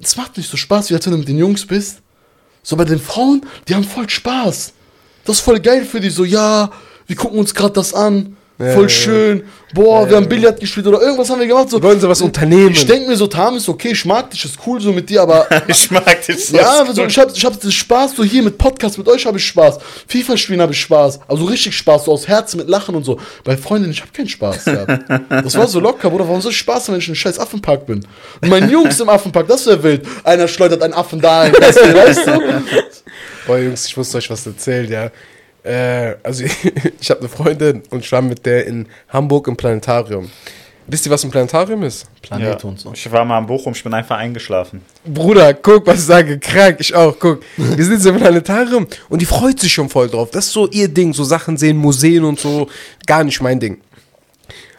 Es macht nicht so Spaß, wie als wenn du mit den Jungs bist. So bei den Frauen, die haben voll Spaß. Das ist voll geil für die. So, ja, wir gucken uns gerade das an. Ja, voll ja, schön. Boah, wir haben Billard gespielt oder irgendwas haben wir gemacht. So, Wollen sie was unternehmen? ich denke mir so, Tam ist okay, ich mag dich, ist cool so mit dir, aber Ich mag dich so. ja, so, ich habe ich hab das Spaß, so hier mit Podcast, mit euch habe ich Spaß. FIFA spielen habe ich Spaß. Also richtig Spaß, so aus Herzen mit Lachen und so. Bei Freundinnen, ich habe keinen Spaß gehabt. Das war so locker, Bruder. Warum soll ich Spaß haben, wenn ich in einem scheiß Affenpark bin? Und meine Jungs im Affenpark, das wäre wild. Einer schleudert einen Affen du? Weißt du? Boah, Jungs, ich muss euch was erzählen, ja. Äh, also, ich habe eine Freundin und ich war mit der in Hamburg im Planetarium. Wisst ihr, was ein Planetarium ist? Planet Ja. und so. Ich war mal in Bochum, ich bin einfach eingeschlafen. Bruder, guck, was ich sage. Krank, ich auch, guck. Wir sind jetzt im Planetarium und die freut sich schon voll drauf. Das ist so ihr Ding, so Sachen sehen, Museen und so. Gar nicht mein Ding.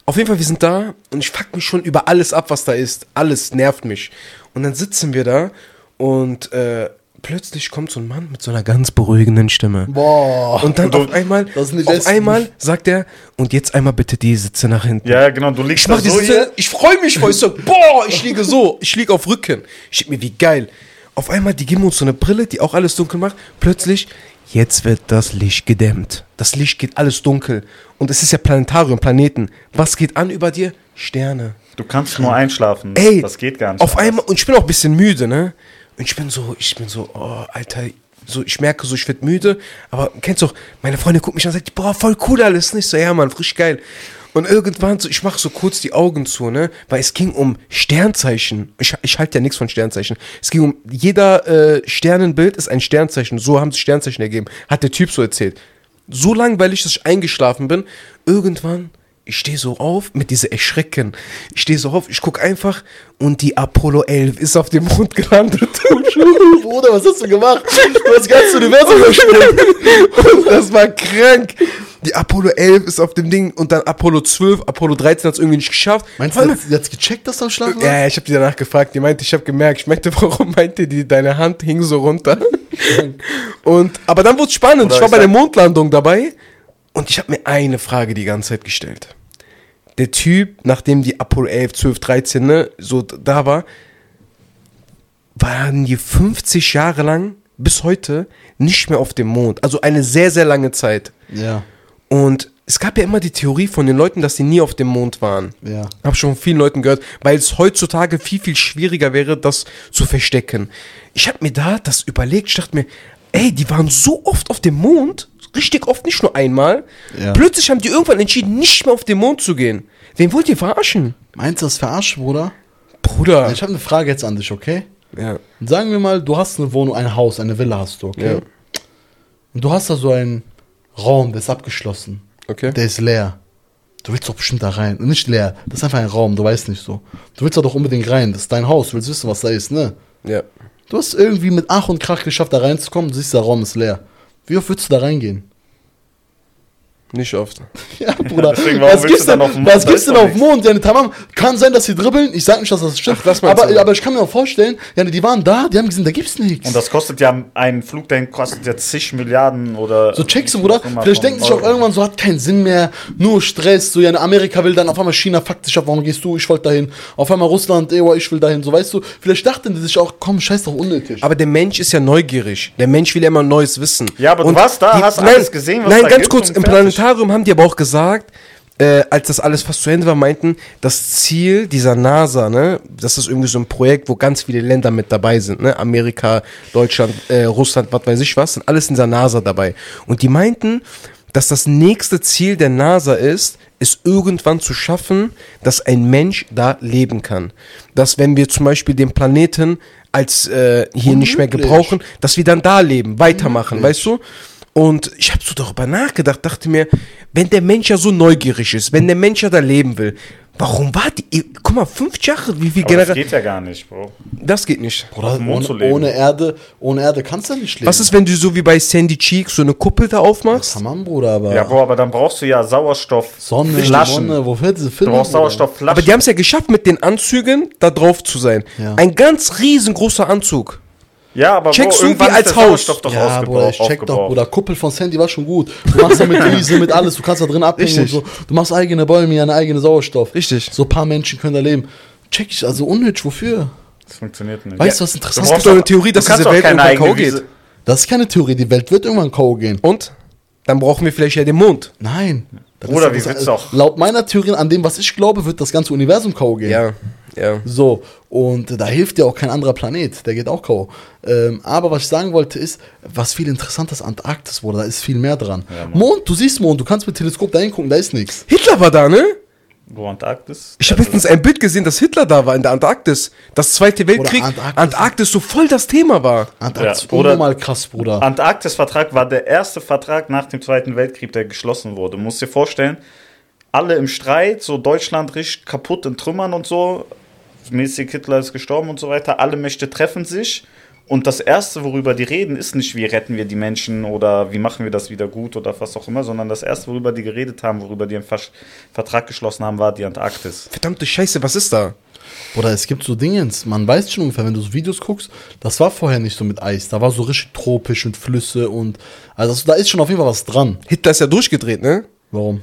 Auf jeden Fall, wir sind da und ich fuck mich schon über alles ab, was da ist. Alles nervt mich. Und dann sitzen wir da und äh, plötzlich kommt so ein Mann mit so einer ganz beruhigenden Stimme. Boah. Und dann Du- auf einmal, auf Besten. einmal sagt er, und jetzt einmal bitte die Sitze nach hinten. Ja, genau, du liegst Ich mach so Sitze, hier. ich freue mich voll. Ich so, boah, ich liege so. Ich liege auf Rücken. Ich denk mir, wie geil. Auf einmal, die geben uns so eine Brille, die auch alles dunkel macht. Plötzlich, jetzt wird das Licht gedämmt. Das Licht geht alles dunkel. Und es ist ja Planetarium, Planeten. Was geht an über dir? Sterne. Du kannst nur einschlafen. Ey, das geht gar nicht. Auf anders. einmal, und ich bin auch ein bisschen müde, ne? Und ich bin so, ich bin so, oh, Alter, so, ich merke so, ich werd müde, aber kennst du auch, meine Freundin guckt mich an und sagt, boah, voll cool alles, nicht so, ja, Mann, frisch geil. Und irgendwann so, ich mache so kurz die Augen zu, ne? Weil es ging um Sternzeichen. Ich, ich halte ja nichts von Sternzeichen. Es ging um, jeder äh, Sternenbild ist ein Sternzeichen. So haben sich Sternzeichen ergeben. Hat der Typ so erzählt. So langweilig, dass ich eingeschlafen bin. Irgendwann, ich stehe so auf mit dieser Erschrecken. Ich stehe so auf, ich gucke einfach und die Apollo 11 ist auf dem Mond gelandet. Bruder, was hast du gemacht? Du hast das ganze Universum übersprungen. Das war krank. Die Apollo 11 ist auf dem Ding und dann Apollo 12, Apollo 13 hat es irgendwie nicht geschafft. Meinst du, jetzt, jetzt gecheckt, dass du am Schlafen warst? ja, ich habe die danach gefragt. Die meinte, ich habe gemerkt. Ich meinte, warum meinte die, deine Hand hing so runter? und, aber dann wurde es spannend. Oder ich war bei der Mondlandung dabei und ich habe mir eine Frage die ganze Zeit gestellt. Der Typ, nachdem die Apollo 11, 12, 13 ne, so da war, waren die 50 Jahre lang bis heute nicht mehr auf dem Mond. Also eine sehr, sehr lange Zeit. Ja. Und es gab ja immer die Theorie von den Leuten, dass die nie auf dem Mond waren. Ja. Hab schon von vielen Leuten gehört, weil es heutzutage viel, viel schwieriger wäre, das zu verstecken. Ich habe mir da das überlegt, ich dachte mir, ey, die waren so oft auf dem Mond, richtig oft, nicht nur einmal. Ja. Plötzlich haben die irgendwann entschieden, nicht mehr auf den Mond zu gehen. Wen wollt ihr verarschen? Meinst du das verarscht, Bruder? Bruder. Ich habe eine Frage jetzt an dich, okay? Ja. Sagen wir mal, du hast eine Wohnung, ein Haus, eine Villa hast du, okay? Ja. Und du hast da so einen Raum, der ist abgeschlossen. Okay. Der ist leer. Du willst doch bestimmt da rein. Und nicht leer. Das ist einfach ein Raum, du weißt nicht so. Du willst da doch unbedingt rein. Das ist dein Haus, du willst wissen, was da ist, ne? Ja. Du hast irgendwie mit Ach und Krach geschafft, da reinzukommen. Du siehst, der Raum ist leer. Wie oft würdest du da reingehen? Nicht oft. Ja, Bruder. deswegen, was dann denn auf dem was ist denn auf. Mond? Ja, ne, tamam. Kann sein, dass sie dribbeln. Ich sag nicht, dass das stimmt. Ach, das aber, du. aber ich kann mir auch vorstellen, ja, ne, die waren da, die haben gesehen, da gibt's nichts. Und das kostet ja, ein Flug dahin kostet ja zig Milliarden oder. So checkst du, Bruder. Vielleicht denken sich auch irgendwann so, hat keinen Sinn mehr, nur Stress. So, ja, Amerika will dann auf einmal China fuckt sich ab, warum gehst du? Ich wollte dahin. Auf einmal Russland, ey, ich will dahin. So, weißt du, vielleicht dachten die sich auch, komm, scheiß doch unnötig. Aber der Mensch ist ja neugierig. Der Mensch will ja immer Neues wissen. Ja, aber du warst da, hast alles gesehen, was Nein, da ganz gibt kurz, und im fertig. Planetarium haben die aber auch gesagt, äh, als das alles fast zu Ende war, meinten, das Ziel dieser NASA, ne, das ist irgendwie so ein Projekt, wo ganz viele Länder mit dabei sind, ne, Amerika, Deutschland, äh, Russland, was weiß ich was, sind alles in dieser NASA dabei. Und die meinten, dass das nächste Ziel der NASA ist, es irgendwann zu schaffen, dass ein Mensch da leben kann. Dass wenn wir zum Beispiel den Planeten als äh, hier nicht mehr Unmöglich. gebrauchen, dass wir dann da leben, weitermachen, weißt du? Und ich habe so darüber nachgedacht, dachte mir, wenn der Mensch ja so neugierig ist, wenn der Mensch ja da leben will, warum war die, guck mal, fünf Jahre, wie viel Aber das Generationen, geht ja gar nicht, Bro. das geht nicht. Bruder, auf dem Mond ohne, zu leben. ohne Erde, ohne Erde kannst du nicht leben. Was ist, wenn du so wie bei Sandy Cheek so eine Kuppel da aufmachst? Tamam, Bruder, aber Ja, Bro, aber dann brauchst du ja Sauerstoff. Sonne, Flaschen. Sonne, wofür diese Du Filme? brauchst Sauerstoffflaschen. Aber die haben es ja geschafft, mit den Anzügen da drauf zu sein. Ja. Ein ganz riesengroßer Anzug. Ja, aber Checkst du, irgendwann wie ist als Haus. Doch Ja, Bruder, ich check doch. Bruder. Kuppel von Sandy war schon gut. Du machst da mit Wiese, mit alles. Du kannst da drin abhängen Richtig. und so. Du machst eigene Bäume, ja, eine eigene Sauerstoff. Richtig. So ein paar Menschen können da leben. Check ich, also unnötig, wofür? Das funktioniert nicht. Weißt du, was interessant brauchst gibt doch eine Theorie, dass diese Welt irgendwann K.O. Wiese- Das ist keine Theorie. Die Welt wird irgendwann K.O. gehen. Und? Dann brauchen wir vielleicht ja den Mond. Nein. Das ist- wie das- willst du auch- Laut meiner Theorie, an dem, was ich glaube, wird das ganze Universum K.O. gehen. Ja, ja. So, und da hilft dir auch kein anderer Planet, der geht auch K.O. Ähm, aber was ich sagen wollte ist, was viel interessanter ist, Antarktis, Bruder, da ist viel mehr dran. Ja. Mond, du siehst Mond, du kannst mit Teleskop da hingucken, da ist nichts. Hitler war da, ne? Wo Antarktis? Ich habe letztens ein Bild gesehen, dass Hitler da war in der Antarktis. Das Zweite Weltkrieg. Antarktis. Antarktis. so voll das Thema war. Antarktis, Ja, Bruder. unnormal krass, Bruder. Antarktis-Vertrag war der erste Vertrag nach dem Zweiten Weltkrieg, der geschlossen wurde. Du musst dir vorstellen, alle im Streit, so Deutschland richtig kaputt in Trümmern und so. Mäßig Hitler ist gestorben und so weiter. Alle Mächte treffen sich. Und das Erste, worüber die reden, ist nicht, wie retten wir die Menschen oder wie machen wir das wieder gut oder was auch immer, sondern das Erste, worüber die geredet haben, worüber die einen Ver Vertrag geschlossen haben, war die Antarktis. Verdammte Scheiße, was ist da? Bruder, es gibt so Dingens, man weiß schon ungefähr, wenn du so Videos guckst, das war vorher nicht so mit Eis, da war so richtig tropisch und Flüsse und, also da ist schon auf jeden Fall was dran. Hitler ist ja durchgedreht, ne? Warum?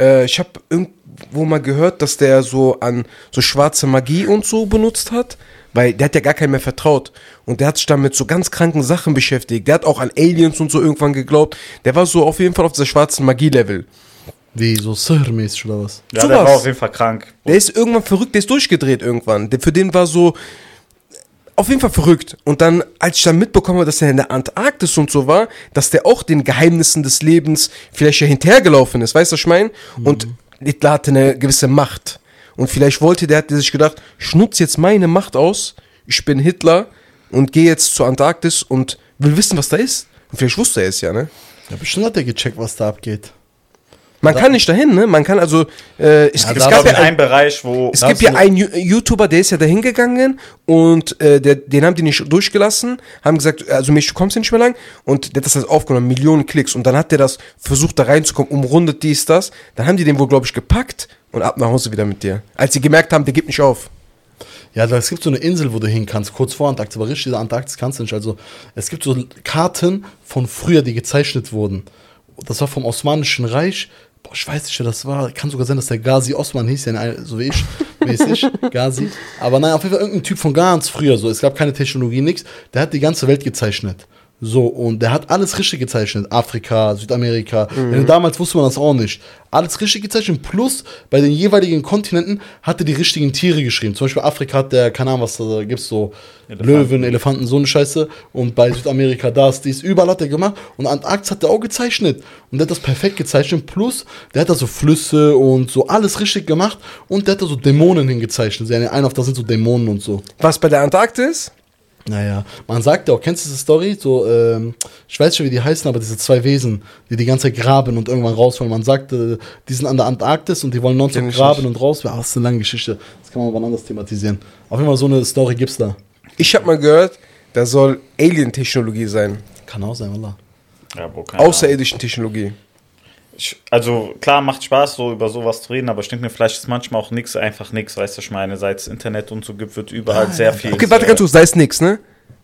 Äh, ich habe irgendwo mal gehört, dass der so an so schwarze Magie und so benutzt hat, weil der hat ja gar keinem mehr vertraut. Und der hat sich dann mit so ganz kranken Sachen beschäftigt. Der hat auch an Aliens und so irgendwann geglaubt. Der war so auf jeden Fall auf dieser schwarzen Magie-Level. Wie, so Sihr-mäßig oder was? Ja, Sowas. der war auf jeden Fall krank. Der ist irgendwann verrückt, der ist durchgedreht irgendwann. Der, für den war so auf jeden Fall verrückt. Und dann, als ich dann mitbekommen habe, dass er in der Antarktis und so war, dass der auch den Geheimnissen des Lebens vielleicht ja hinterhergelaufen ist, weißt du, was ich meine? Und Hitler hatte eine gewisse Macht. Und vielleicht wollte der, hat der sich gedacht, ich nutze jetzt meine Macht aus, ich bin Hitler und gehe jetzt zur Antarktis und will wissen, was da ist. Und vielleicht wusste er es ja, ne? Ja, bestimmt hat er gecheckt, was da abgeht. Man kann nicht dahin, ne? Man kann also, äh, es, Ja, es gab ja in ein, einem Bereich, wo. Es gibt ja einen YouTuber, der ist ja da hingegangen und äh, der, den haben die nicht durchgelassen, haben gesagt, also Mensch, du kommst hier nicht mehr lang und der hat das halt aufgenommen, Millionen Klicks und dann hat der das versucht da reinzukommen, umrundet dies, das, dann haben die den wohl, glaube ich, gepackt und ab nach Hause wieder mit dir. Als sie gemerkt haben, der gibt nicht auf. Ja, es gibt so eine Insel, wo du hin kannst, kurz vor Antarktis, aber richtig diese Antarktis kannst du nicht. Also, es gibt so Karten von früher, die gezeichnet wurden. Das war vom Osmanischen Reich. Boah, ich weiß nicht, wer das war. Kann sogar sein, dass der Ghazi Osman hieß, ja, so wie ich, mäßig, Ghazi. Aber nein, auf jeden Fall irgendein Typ von ganz früher, so. Es gab keine Technologie, nichts. Der hat die ganze Welt gezeichnet. So, und der hat alles richtig gezeichnet. Afrika, Südamerika. Mhm. Denn damals wusste man das auch nicht. Alles richtig gezeichnet. Plus, bei den jeweiligen Kontinenten hat er die richtigen Tiere geschrieben. Zum Beispiel Afrika hat der, keine Ahnung, was da gibt's so, Löwen, Elefanten, so eine Scheiße. Und bei Südamerika das, dies, überall hat er gemacht. Und Antarktis hat er auch gezeichnet. Und der hat das perfekt gezeichnet. Plus, der hat da so Flüsse und so alles richtig gemacht. Und der hat da so Dämonen hingezeichnet. Seine ein auf das sind so Dämonen und so. Was bei der Antarktis? Naja, man sagt ja auch, kennst du diese Story? So, ähm, ich weiß schon, wie die heißen, aber diese zwei Wesen, die die ganze Zeit graben und irgendwann rausfallen. Man sagt, äh, die sind an der Antarktis und die wollen nonstop graben nicht. und raus. Ja, das ist eine lange Geschichte. Das kann man aber anders thematisieren. Auf jeden Fall so eine Story gibt's da. Ich habe mal gehört, da soll Alien-Technologie sein. Kann auch sein, oder? Ja. Außerirdischen Technologie. Ich, also klar, macht Spaß, so über sowas zu reden, aber ich denke mir, vielleicht ist manchmal auch nix, einfach nix, weißt du, ich meine, seit es Internet und so gibt, wird überall sehr viel. Okay, warte ganz kurz, da ist nix, ne?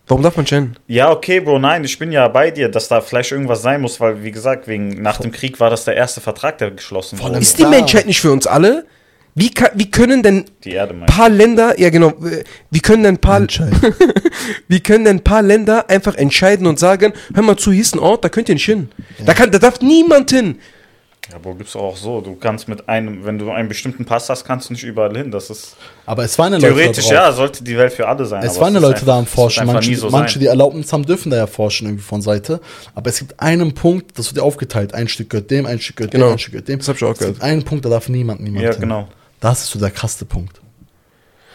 Warum darf man chennen? Ja, okay, Bro, nein, ich bin ja bei dir, dass da vielleicht irgendwas sein muss, weil, wie gesagt, wegen nach dem Krieg war das der erste Vertrag, der geschlossen wurde. Ist die. Menschheit nicht für uns alle? Wie, kann, wie können denn Die Erde ein paar Länder, ja genau, wie können denn ein paar, wie können denn ein paar Länder einfach entscheiden und sagen, hör mal zu, hier ist ein Ort, da könnt ihr nicht hin. Da, kann, da darf niemand hin. Ja, Bro, gibt's auch so. Du kannst mit einem, wenn du einen bestimmten Pass hast, kannst du nicht überall hin. Das ist Aber es waren ja Leute theoretisch, da drauf. ja, sollte die Welt für alle sein. Es aber waren ja Leute einfach- da am es Forschen. Manche, so manche die Erlaubnis haben, dürfen da ja forschen irgendwie von Seite. Aber es gibt einen Punkt, das wird ja aufgeteilt. Ein Stück gehört dem, ein Stück gehört Genau. dem, ein Stück gehört dem. Das hab ich auch es gibt einen Punkt, da darf niemand, niemand Ja, hin. genau. Das ist so der krasse Punkt.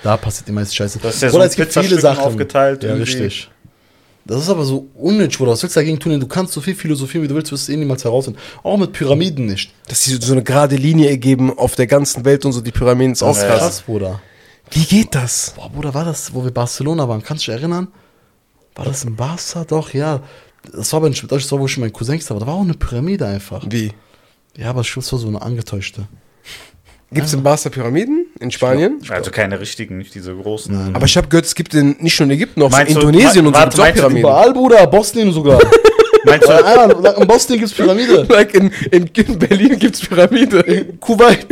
Da passiert die meiste Scheiße. Das ist ja Oder so es gibt viele Sachen. aufgeteilt Ja, irgendwie. richtig. Das ist aber so unnötig, Bruder. Was willst du dagegen tun? Du kannst so viel philosophieren, wie du willst, wirst du eh niemals herausfinden. Auch mit Pyramiden nicht. Dass sie so eine gerade Linie ergeben auf der ganzen Welt und so, die Pyramiden ist auch Das krass. krass, Bruder. Wie geht das? Boah, Bruder, war das, wo wir Barcelona waren? Kannst du dich erinnern? War das in Barca? Doch, ja. Das war aber nicht mit euch, das war, wo ich Cousins da war. Da war auch eine Pyramide einfach. Wie? Ja, aber es war so eine angetäuschte. Gibt es in Barca Pyramiden in Spanien? Also keine richtigen, nicht diese großen. Nein. Aber ich habe gehört, es gibt in, nicht nur in Ägypten, auch so Meinst du- Indonesien und so warte, gibt's auch meinst du Pyramiden. Überall, Bruder, Bosnien sogar. Meinst du, ja, in Bosnien gibt es Pyramide. Like in, in, in Berlin gibt es Pyramide. Kuwait.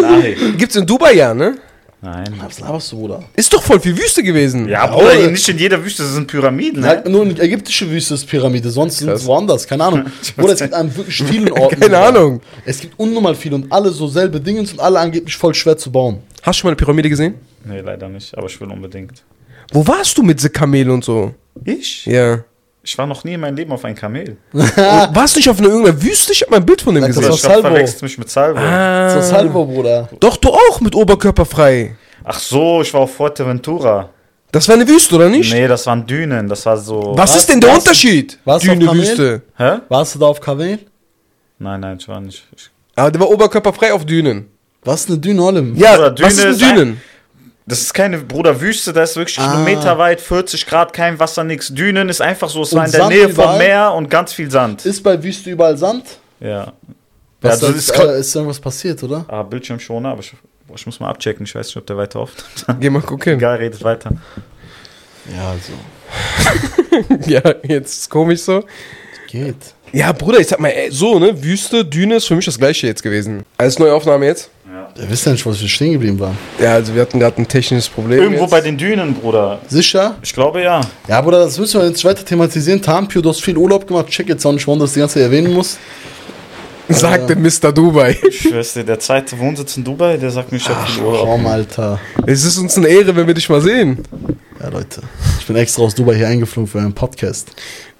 nein. Gibt's in Dubai ja, ne? Nein. Was laberst du, Bruder? Ist doch voll viel Wüste gewesen. Ja, Ja, Bruder, hier nicht in jeder Wüste sind Pyramiden, Ja, ne? nur in ägyptische Wüste ist Pyramide, sonst sind es woanders, keine Ahnung. Bruder, es gibt an wirklich vielen Orten. Keine sogar. Ahnung. Es gibt unnormal viele und alle so selbe Dinge und alle angeblich voll schwer zu bauen. Hast du schon mal eine Pyramide gesehen? Nee, leider nicht, aber ich will unbedingt. Wo warst du mit diese Kamel und so? Ich? Ja. Ich war noch nie in meinem Leben auf einem Kamel. Warst du nicht auf einer irgendeiner Wüste? Ich hab mal ein Bild von dem das gesehen. Ich glaub, Salvo. verwechselst mich mit Salvo. Ah. So Salvo, Bruder. Doch, du auch mit Oberkörper frei. Ach so, ich war auf Fuerteventura. Das war eine Wüste, oder nicht? Nee, das waren Dünen, das war so... Was Was- ist denn der was- Unterschied? was auf Düne, Kamel? Wüste. Hä? Warst du da auf Kamel? Nein, nein, ich war nicht. Ich, Aber der war oberkörperfrei auf Dünen. Was ist eine Düne Olim? Ja, Bruder, was ist Düne denn ist ein- Dünen? Das ist keine, Bruder, Wüste, das ist wirklich Ah. kilometerweit, 40 Grad, kein Wasser, nix. Dünen ist einfach so, es Und war in der Sand Nähe überall? vom Meer und ganz viel Sand. Ist bei Wüste überall Sand? Ja. Was ja, ist, ist, äh, ist irgendwas passiert, oder? ah, Bildschirmschoner, aber ich, boah, ich muss mal abchecken, ich weiß nicht, ob der weiter oft. Geh mal gucken. Egal, redet weiter. Ja, also. Ja, jetzt ist komisch so. Geht. Ja, Bruder, ich sag mal, ey, so, ne? Wüste, Düne ist für mich das gleiche jetzt gewesen. Alles neue Aufnahme jetzt? Ihr wisst ja nicht, was wir stehen geblieben waren. Ja, also wir hatten gerade ein technisches Problem. Irgendwo jetzt. bei den Dünen, Bruder. Sicher? Ich glaube ja. Ja, Bruder, das müssen wir jetzt weiter thematisieren. Tampio, du hast viel Urlaub gemacht. Check jetzt auch nicht, warum du das die ganze Zeit erwähnen musst. Sagte Mr. Dubai. Ich weiß nicht, der zweite Wohnsitz in Dubai, der sagt mir, ich hab viel Urlaub. Komm, Alter. Es ist uns eine Ehre, wenn wir dich mal sehen. Ja, Leute. Ich bin extra aus Dubai hier eingeflogen für einen Podcast.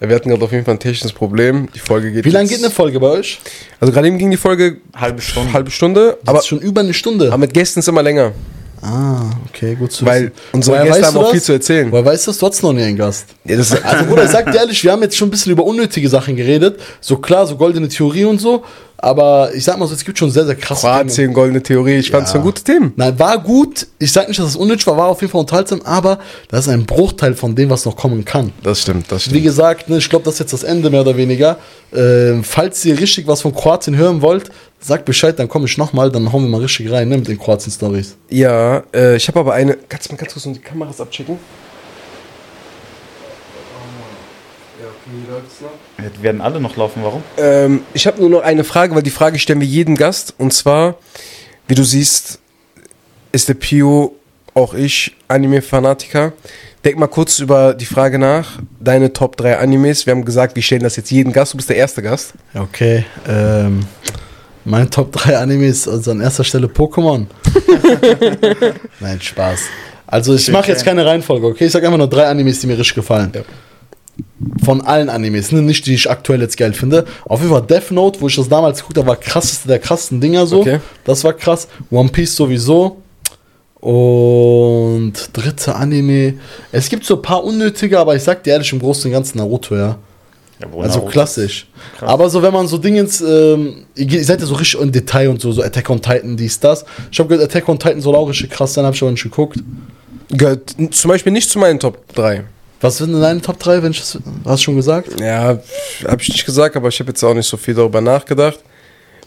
Ja, wir hatten gerade auf jeden Fall ein technisches Problem. Die Folge geht Wie lange geht eine Folge bei euch? Also gerade eben ging die Folge Halbe Stunde. halbe Stunde, Aber schon über eine Stunde. aber mit Gästen ist immer länger. ah, okay, gut zu Weil wissen. unsere Woher Gäste weißt haben du auch das? viel zu erzählen. Woher weißt du das? Du hattest noch nie einen Gast. Ja, das Also, Bruder, ich sag dir ehrlich, wir haben jetzt schon ein bisschen über unnötige Sachen geredet. So klar, so goldene Theorie und so. Aber ich sag mal so, es gibt schon sehr, sehr krasse Themen. Kroatien, goldene Theorie. Ich fand es Ja. ein gutes Thema. Nein, war gut. Ich sag nicht, dass es unnötig war, war auf jeden Fall unterhaltsam, aber das ist ein Bruchteil von dem, was noch kommen kann. Das stimmt, das Wie gesagt, ne, ich glaube, das ist jetzt das Ende mehr oder weniger. Ähm, falls ihr richtig was von Kroatien hören wollt, sagt Bescheid, dann komme ich nochmal, dann hauen wir mal richtig rein ne, mit den Kroatien-Stories. Ja, äh, ich habe aber eine. Kannst du mal ganz kurz noch die Kameras abchecken? Ja, okay, wie läuft's noch? Werden alle noch laufen, warum? Ähm, ich habe nur noch eine Frage, weil die Frage stellen wir jedem Gast. Und zwar, wie du siehst, ist der Pio, auch ich, Anime-Fanatiker. Denk mal kurz über die Frage nach. Deine Top 3 Animes. Wir haben gesagt, wir stellen das jetzt jeden Gast. Du bist der erste Gast. Okay, ähm, mein Top 3 Animes, also an erster Stelle Pokémon. Nein, Spaß. Also ich mache jetzt keine Reihenfolge, okay? Ich sag einfach nur drei Animes, die mir richtig gefallen. Ja. Von allen Animes, ne? nicht die ich aktuell jetzt geil finde. Auf jeden Fall Death Note, wo ich das damals geguckt habe, war krasseste der krassesten Dinger so. Okay. Das war krass. One Piece sowieso. Und dritte Anime. Es gibt so ein paar unnötige, aber ich sag dir ehrlich, im Großen und Ganzen Naruto, ja. Ja, Also Naruto- klassisch. Aber so, wenn man so Dingens, ähm, ihr, seid ja so richtig im Detail und so, so Attack on Titan, dies, das. Ich habe gehört, Attack on Titan soll auch richtig krass sein, habe ich aber nicht geguckt. Gehört zum Beispiel nicht zu meinen Top 3. Was sind denn deine Top 3, wenn ich das, hast du schon gesagt? Ja, habe ich nicht gesagt, aber ich habe jetzt auch nicht so viel darüber nachgedacht.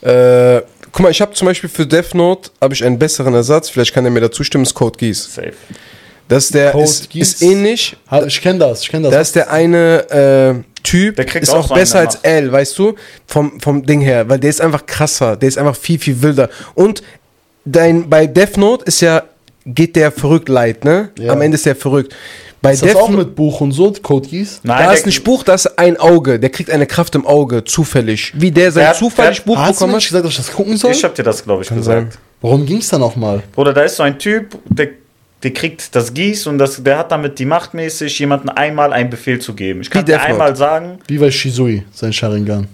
Äh, guck mal, ich habe zum Beispiel für Death Note habe ich einen besseren Ersatz. Vielleicht kann er mir dazu stimmen. Ist Code Geass. Safe. Das ist der Code ist, Geass? ist ähnlich. Ich kenne das, ich kenne das. Da ist der eine äh, Typ, Der kriegt ist auch auch so besser als L, weißt du? Vom, vom Ding her, weil der ist einfach krasser, der ist einfach viel, viel wilder. Und dein, bei Death Note ist ja, geht der verrückt leid, ne? Ja. Am Ende ist der verrückt. Bei ist das Death auch mit Buch und so, Code Geass? Nein, da der- ist ein Buch, da ist ein Auge, der kriegt eine Kraft im Auge, zufällig. Wie der sein Der hat- zufällig der- Buch Hast du mir bekommen nicht hat. gesagt, dass ich das gucken soll? Ich hab dir das, glaube ich, Kann gesagt. sein. Warum ging's da nochmal? Bruder, da ist so ein Typ, der, der kriegt das Gieß und das, der hat damit die Macht mäßig, jemandem einmal einen Befehl zu geben. Ich kann Wie dir Death Note. einmal sagen, Wie bei Shizui, sein Sharingan.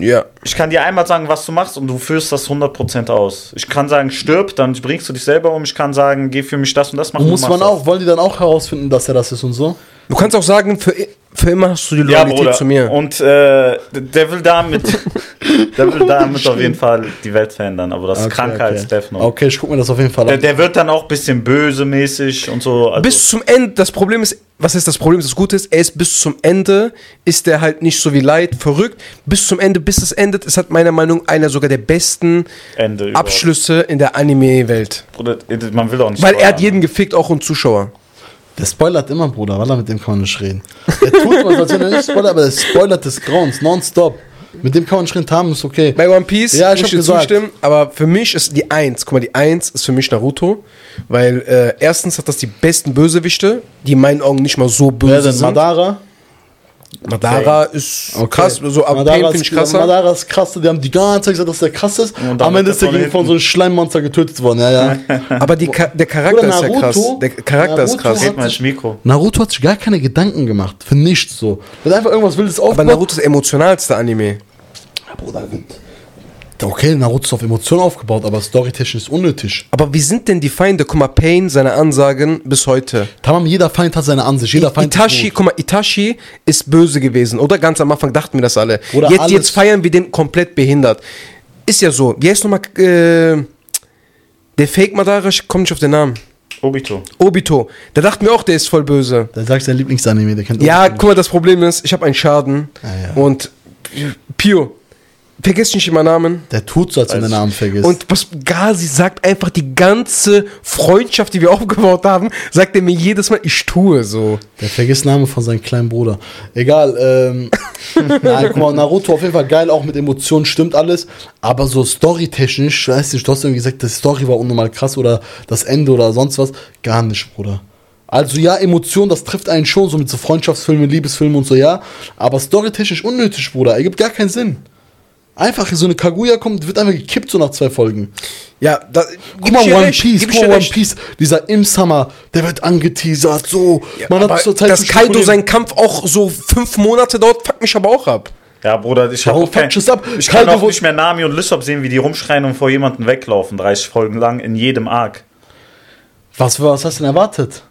Ja. ich kann dir einmal sagen, was du machst und du führst das 100% aus. Ich kann sagen, stirb, dann bringst du dich selber um. Ich kann sagen, geh für mich das und das machen. Und muss man auch, wollen die dann auch herausfinden, dass er das ist und so? Du kannst auch sagen, für, für immer hast du die. Ja, Loyalität Bruder. zu mir. Und äh, der will damit, der will damit auf jeden Fall die Welt verändern. Aber das ist Okay, kranker okay. als Death Note. Okay, ich guck mir das auf jeden Fall Der, an. der wird dann auch ein bisschen böse mäßig und so. Also, bis zum Ende, das Problem ist, was ist das Problem? Das Gute ist, er ist bis zum Ende, ist er halt nicht so wie Light verrückt. Bis zum Ende, bis es endet, ist halt meiner Meinung nach einer sogar der besten. Abschlüsse in der Anime-Welt. Bruder, man will auch nicht Weil er hat jeden gefickt, auch und Zuschauer. Der spoilert immer, Bruder, weil mit dem kann man nicht reden. Der tut immer, als wenn er nicht spoilert, aber der spoilert des Grauens, nonstop. Mit dem kann man reden, haben ist okay. Bei One Piece Ja, ich muss dir zustimmen, aber für mich ist die Eins, guck mal, die Eins ist für mich Naruto, weil äh, erstens hat das die besten Bösewichte, die in meinen Augen nicht mal so böse Wer denn? sind. Madara? Madara ist Okay. krass, so ab Madara Pain ist- finde ich krasser. Madara ist krass, die haben die ganze Zeit gesagt, dass der krass ist. Und Am Ende ist der er von gegen von so einem Schleimmonster getötet worden. Ja, ja. aber die Ka der Charakter Oder ist ja krass. Naruto. Der Charakter ist Naruto krass. hat- ins Mikro. Naruto hat sich gar keine Gedanken gemacht. Für nichts so. Hat einfach irgendwas Wildes Aber aufgebaut. Naruto ist der emotionalste Anime. Bruder, Okay, Naruto ist auf Emotionen aufgebaut, aber storytechnisch ist unnötig. Aber wie sind denn die Feinde? Guck mal, Pain, seine Ansagen bis heute. Tamam, jeder Feind hat seine Ansicht. Jeder Feind ist Itachi, guck mal, Itachi ist böse gewesen, oder? Ganz am Anfang dachten wir das alle. Oder jetzt, alles- jetzt feiern wir den komplett behindert. Ist ja so. Wie heißt nochmal, äh, der Fake Madara, ich komm nicht auf den Namen. Obito. Obito. Da dachten wir auch, der ist voll böse. Der sagt sein Lieblingsanime, der kennt Ja, Obito guck mal, das Problem ist, ich habe einen Schaden. Ah, ja. Und Pio, vergiss nicht immer Namen. Der tut so, als wenn der Namen vergisst. Und was Gazi sagt einfach die ganze Freundschaft, die wir aufgebaut haben, sagt er mir jedes Mal, ich tue so. Der vergisst Namen von seinem kleinen Bruder. Egal, ähm. nein, guck mal, Naruto auf jeden Fall geil, auch mit Emotionen stimmt alles. Aber so storytechnisch, weiß nicht, du hast irgendwie gesagt, die Story war unnormal krass oder das Ende oder sonst was. Gar nicht, Bruder. Also ja, Emotion, das trifft einen schon, so mit so Freundschaftsfilmen, Liebesfilmen und so, ja. Aber storytechnisch unnötig, Bruder. Ergibt gar keinen Sinn. Einfach so eine Kaguya kommt, wird einfach gekippt so nach zwei Folgen. Ja, da, Guck mal, One recht, Piece, guck mal, One recht. Bis dieser im Summer, der wird angeteasert, so. Man aber hat zur Zeit dass Kaido spekulieren. sein Kampf auch so fünf Monate dauert, fuckt mich aber auch ab. Ja, Bruder, ich habe auch kein, ab? Ich kann Kaido auch nicht mehr Nami und Lysop sehen, wie die rumschreien und vor jemanden weglaufen, 30 Folgen lang, in jedem Arc. Was, was hast du denn erwartet?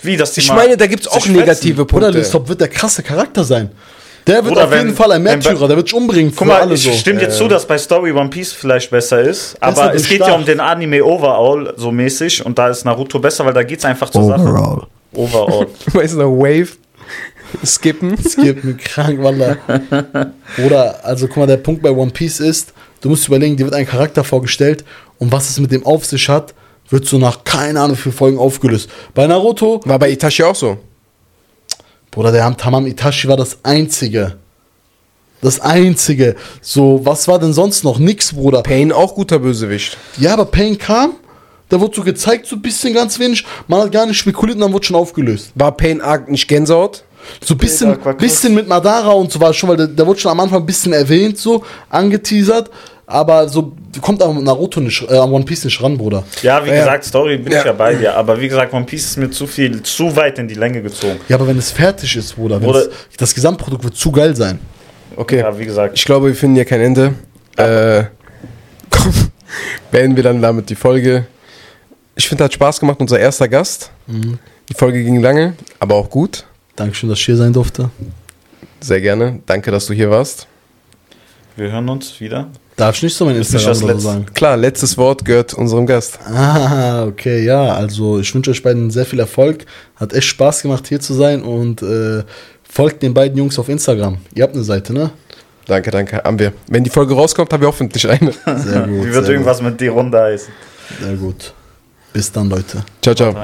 Wie, dass die Ich mal meine, da gibt es sich auch negative Bruder, Punkte. Lysop wird der krasse Charakter sein. Der wird Bruder, auf jeden wenn- Fall ein Märtyrer, der wird sich umbringen Guck für mal, alle ich so. stimme dir zu, dass bei Story One Piece vielleicht besser ist, aber es geht ja durchdacht. um den Anime Overall so mäßig und da ist Naruto besser, weil da geht's einfach zur Sache. Overall. Overall. Weißt du noch, Wave, Skippen. Es mir krank, Wallah. Bruder, also guck mal, der Punkt bei One Piece ist, du musst überlegen, dir wird ein Charakter vorgestellt und was es mit dem auf sich hat, wird so nach keine Ahnung vielen Folgen aufgelöst. Bei Naruto, War bei Itachi auch so. Bruder, der Tamam Itachi war das einzige. Das einzige. So, was war denn sonst noch? Nix, Bruder. Pain auch guter Bösewicht. Ja, aber Pain kam, Da wurde so gezeigt, so ein bisschen ganz wenig. Man hat gar nicht spekuliert und dann wurde schon aufgelöst. War Pain Arc nicht Gänsehaut? So ein bisschen, bisschen mit Madara und so war schon, weil da, da wurde schon am Anfang ein bisschen erwähnt, so angeteasert. Aber so kommt am Naruto nicht, äh, One Piece nicht ran, Bruder. Ja, wie Ja. gesagt, Story bin Ja. ich ja bei dir. Aber wie gesagt, One Piece ist mir zu viel, zu weit in die Länge gezogen. Ja, aber wenn es fertig ist, Bruder, Bruder- das Gesamtprodukt wird zu geil sein. Okay. Ja, wie gesagt. Ich glaube, wir finden hier kein Ende. Äh, komm, beenden wir dann damit die Folge. Ich finde, hat Spaß gemacht, unser erster Gast. Die Folge ging lange, aber auch gut. Dankeschön, dass ich hier sein durfte. Sehr gerne. Danke, dass du hier warst. Wir hören uns wieder. Darf ich nicht so mein Ist nicht Instagram das oder so Letzte. sagen? Klar, letztes Wort gehört unserem Gast. Ah, okay, ja. Also ich wünsche euch beiden sehr viel Erfolg. Hat echt Spaß gemacht, hier zu sein und äh, folgt den beiden Jungs auf Instagram. Ihr habt eine Seite, ne? Danke, danke. Haben wir. Wenn die Folge rauskommt, haben wir hoffentlich eine. Sehr gut. Wie wird irgendwas mit die Runde heißen? Gut. Sehr gut. Bis dann, Leute. Ciao, ciao.